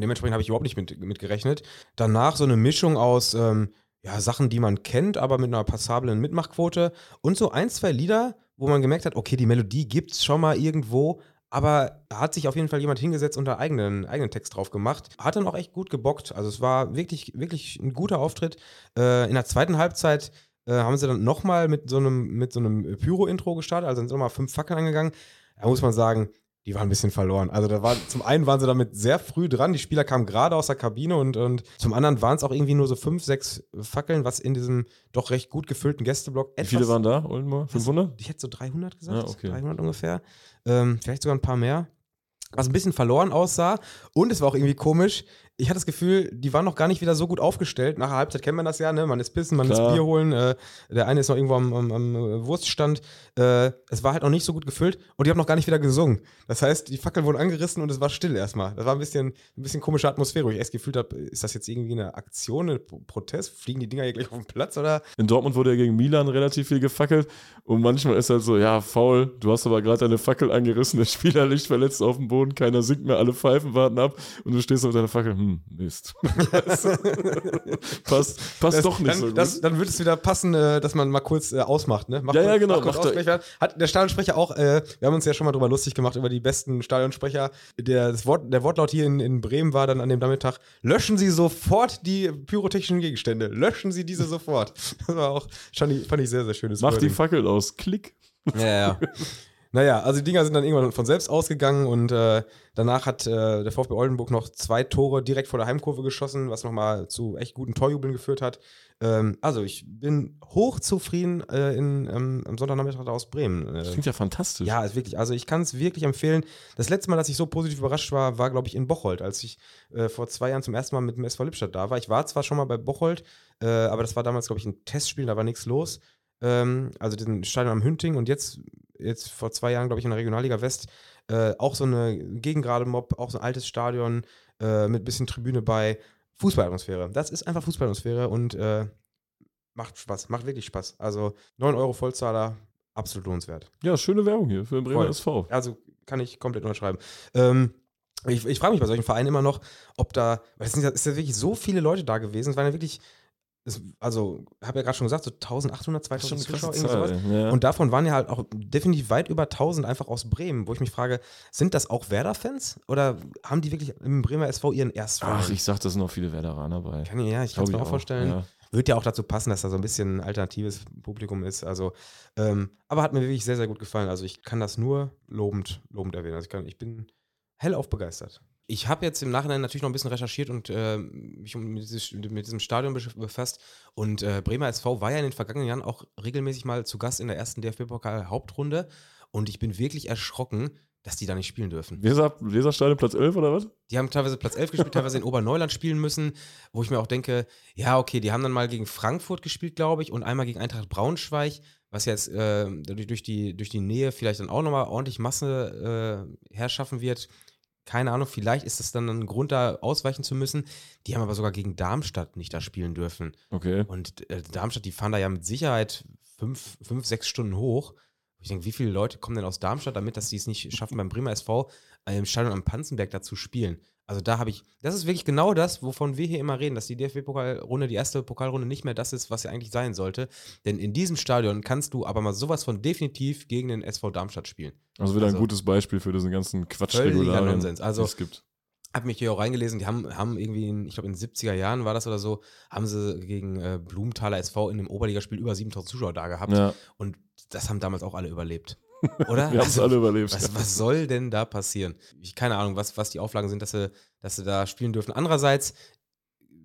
dementsprechend habe ich überhaupt nicht mit, mit gerechnet. Danach so eine Mischung aus ähm, ja, Sachen, die man kennt, aber mit einer passablen Mitmachquote und so ein, zwei Lieder, wo man gemerkt hat, okay, die Melodie gibt es schon mal irgendwo, aber hat sich auf jeden Fall jemand hingesetzt und da eigenen, eigenen Text drauf gemacht. Hat dann auch echt gut gebockt. Also es war wirklich, wirklich ein guter Auftritt. Äh, in der zweiten Halbzeit äh, haben sie dann nochmal mit so einem, so einem Pyro-Intro gestartet, also sind nochmal fünf Fackeln angegangen. Da muss man sagen, die waren ein bisschen verloren. Also da war, zum einen waren sie damit sehr früh dran, die Spieler kamen gerade aus der Kabine und, und zum anderen waren es auch irgendwie nur so fünf, sechs Fackeln, was in diesem doch recht gut gefüllten Gästeblock Wie viele waren da, Oldenburg? 500? ich hätte so 300 gesagt, Ja, okay. 300 ungefähr. Ähm, vielleicht sogar ein paar mehr. Was ein bisschen verloren aussah. Und es war auch irgendwie komisch. Ich hatte das Gefühl, die waren noch gar nicht wieder so gut aufgestellt. Nach der Halbzeit kennt man das ja, ne? Man ist pissen, man Klar. ist Bier holen. Äh, der eine ist noch irgendwo am, am, am äh, Wurststand. Äh, es war halt noch nicht so gut gefüllt und die haben noch gar nicht wieder gesungen. Das heißt, die Fackeln wurden angerissen und es war still erstmal. Das war ein bisschen, ein bisschen komische Atmosphäre, wo ich erst gefühlt habe, ist das jetzt irgendwie eine Aktion, ein Protest? Fliegen die Dinger hier gleich auf den Platz oder? In Dortmund wurde ja gegen Milan relativ viel gefackelt. Und manchmal ist halt so, ja, faul, du hast aber gerade deine Fackel angerissen, der Spieler liegt verletzt auf dem Boden, keiner singt mehr, alle Pfeifen warten ab und du stehst mit deiner Fackel, hm, Mist. passt passt Das- doch nicht dann, so gut. Das, dann wird es wieder passen, äh, dass man mal kurz äh, ausmacht, ne? Macht Ja, ja, genau, macht kurz macht. Hat der Stadionsprecher auch, äh, wir haben uns ja schon mal drüber lustig gemacht über die besten Stadionsprecher. Der, das Wort, der Wortlaut hier in, in Bremen war dann an dem Nachmittag: Löschen Sie sofort die pyrotechnischen Gegenstände. Löschen Sie diese sofort. Das war auch, fand ich, fand ich sehr, sehr schönes Mach die Wording. Fackel aus, klick. Ja, ja. Naja, also die Dinger sind dann irgendwann von selbst ausgegangen und äh, danach hat äh, der VfB Oldenburg noch zwei Tore direkt vor der Heimkurve geschossen, was nochmal zu echt guten Torjubeln geführt hat. Ähm, also ich bin hochzufrieden äh, in, ähm, am Sonntagnachmittag aus Bremen. Das Äh, klingt ja fantastisch. ja, ist wirklich, also ich kann es wirklich empfehlen. Das letzte Mal, dass ich so positiv überrascht war, war, glaube ich, in Bocholt, als ich äh, vor zwei Jahren zum ersten Mal mit dem SV Lippstadt da war. Ich war zwar schon mal bei Bocholt, äh, aber das war damals, glaube ich, ein Testspiel, da war nichts los. Ähm, also den Stadion am Hünting und jetzt, jetzt vor zwei Jahren, glaube ich, in der Regionalliga West, äh, auch so eine Gegengrade-Mob, auch so ein altes Stadion äh, mit bisschen Tribüne bei. Fußballatmosphäre. Das ist einfach Fußballatmosphäre und äh, macht Spaß, macht wirklich Spaß. Also 9 Euro Vollzahler, absolut lohnenswert. Ja, schöne Werbung hier für den Bremer Voll. SV. Also kann ich komplett unterschreiben. Ähm, ich ich frage mich bei solchen Vereinen immer noch, ob da, weil es sind ja, es sind ja wirklich so viele Leute da gewesen. Es waren ja wirklich es, also, habe ja gerade schon gesagt, so 1800, 2000 Zuschauer, irgendwie sowas. ja. Und davon waren ja halt auch definitiv weit über 1000 einfach aus Bremen, wo ich mich frage, sind das auch Werder-Fans? Oder haben die wirklich im Bremer SV ihren Erstverein? Ach, ich sag, da sind noch viele Werderaner bei. kann, ja, ich kann es mir ich auch vorstellen. Ja. Wird ja auch dazu passen, dass da so ein bisschen ein alternatives Publikum ist. Also, ähm, aber hat mir wirklich sehr, sehr gut gefallen. Also ich kann das nur lobend, lobend erwähnen. Also ich, kann, ich bin hellauf begeistert. Ich habe jetzt im Nachhinein natürlich noch ein bisschen recherchiert und äh, mich mit, dieses, mit diesem Stadion befasst. Und äh, Bremer SV war ja in den vergangenen Jahren auch regelmäßig mal zu Gast in der ersten DFB-Pokal-Hauptrunde. Und ich bin wirklich erschrocken, dass die da nicht spielen dürfen. Weser, Weserstadion Platz 11 oder was? Die haben teilweise Platz 11 gespielt, teilweise in Oberneuland spielen müssen, wo ich mir auch denke, ja, okay, die haben dann mal gegen Frankfurt gespielt, glaube ich, und einmal gegen Eintracht Braunschweig, was jetzt äh, durch, die, durch die Nähe vielleicht dann auch nochmal ordentlich Masse äh, herschaffen wird. Keine Ahnung, vielleicht ist das dann ein Grund, da ausweichen zu müssen. Die haben aber sogar gegen Darmstadt nicht da spielen dürfen. Okay. Und äh, Darmstadt, die fahren da ja mit Sicherheit fünf, fünf sechs Stunden hoch. Ich denke, wie viele Leute kommen denn aus Darmstadt damit, dass sie es nicht schaffen, beim Bremer SV im Stadion am Panzenberg da zu spielen? Also da habe ich, das ist wirklich genau das, wovon wir hier immer reden, dass die DFB-Pokalrunde, die erste Pokalrunde nicht mehr das ist, was sie eigentlich sein sollte. Denn in diesem Stadion kannst du aber mal sowas von definitiv gegen den SV Darmstadt spielen. Also wieder Also- ein gutes Beispiel für diesen ganzen Quatsch Völliger Regularien, Nonsens. Also- es gibt. Habe mich hier auch reingelesen, die haben, haben irgendwie, in, ich glaube in den 70er Jahren war das oder so, haben sie gegen äh, Blumenthaler SV in einem Oberligaspiel über 7000 Zuschauer da gehabt. Ja, Und das haben damals auch alle überlebt. Oder? wir haben es Also, alle überlebt. was, was soll denn da passieren? Ich keine Ahnung, was, was die Auflagen sind, dass sie, dass sie da spielen dürfen. Andererseits,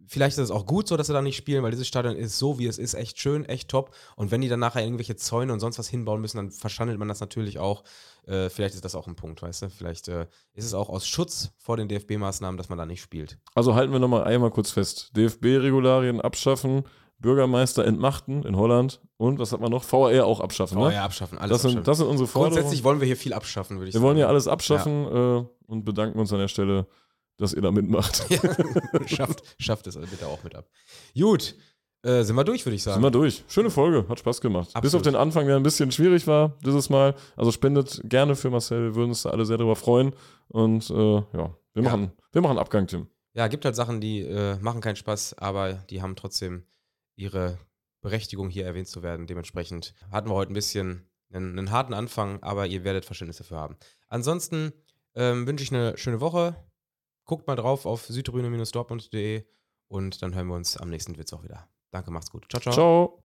vielleicht ist es auch gut so, dass sie da nicht spielen, weil dieses Stadion ist so, wie es ist, echt schön, echt top. Und wenn die dann nachher irgendwelche Zäune und sonst was hinbauen müssen, dann verschandelt man das natürlich auch. Äh, vielleicht ist das auch ein Punkt, weißt du? Vielleicht äh, ist es auch aus Schutz vor den DFB-Maßnahmen, dass man da nicht spielt. Also halten wir nochmal einmal kurz fest. DFB-Regularien abschaffen, Bürgermeister entmachten in Holland und was hat man noch? VAR auch abschaffen. Oh Ne? ja, abschaffen, alles das, sind, abschaffen. das sind unsere Forderungen. Grundsätzlich wollen wir hier viel abschaffen, würde ich Wir sagen. wollen ja alles abschaffen äh, und bedanken uns an der Stelle, dass ihr da mitmacht. Ja, schafft, schafft es bitte auch mit ab. Gut, äh, sind wir durch, würde ich sagen. Sind wir durch. Schöne Folge, hat Spaß gemacht. Bis Absolut. auf den Anfang, der ein bisschen schwierig war dieses Mal. Also spendet gerne für Marcel, wir würden uns da alle sehr darüber freuen. Und äh, ja, wir Ja. machen, wir machen Abgang, Tim. Ja, gibt halt Sachen, die äh, machen keinen Spaß, aber die haben trotzdem ihre Berechtigung, hier erwähnt zu werden. Dementsprechend hatten wir heute ein bisschen einen, einen harten Anfang, aber ihr werdet Verständnis dafür haben. Ansonsten ähm, wünsche ich eine schöne Woche. Guckt mal drauf auf südtribüne-dortmund.de und dann hören wir uns am nächsten Witz auch wieder. Danke, macht's gut. Ciao, ciao. Ciao.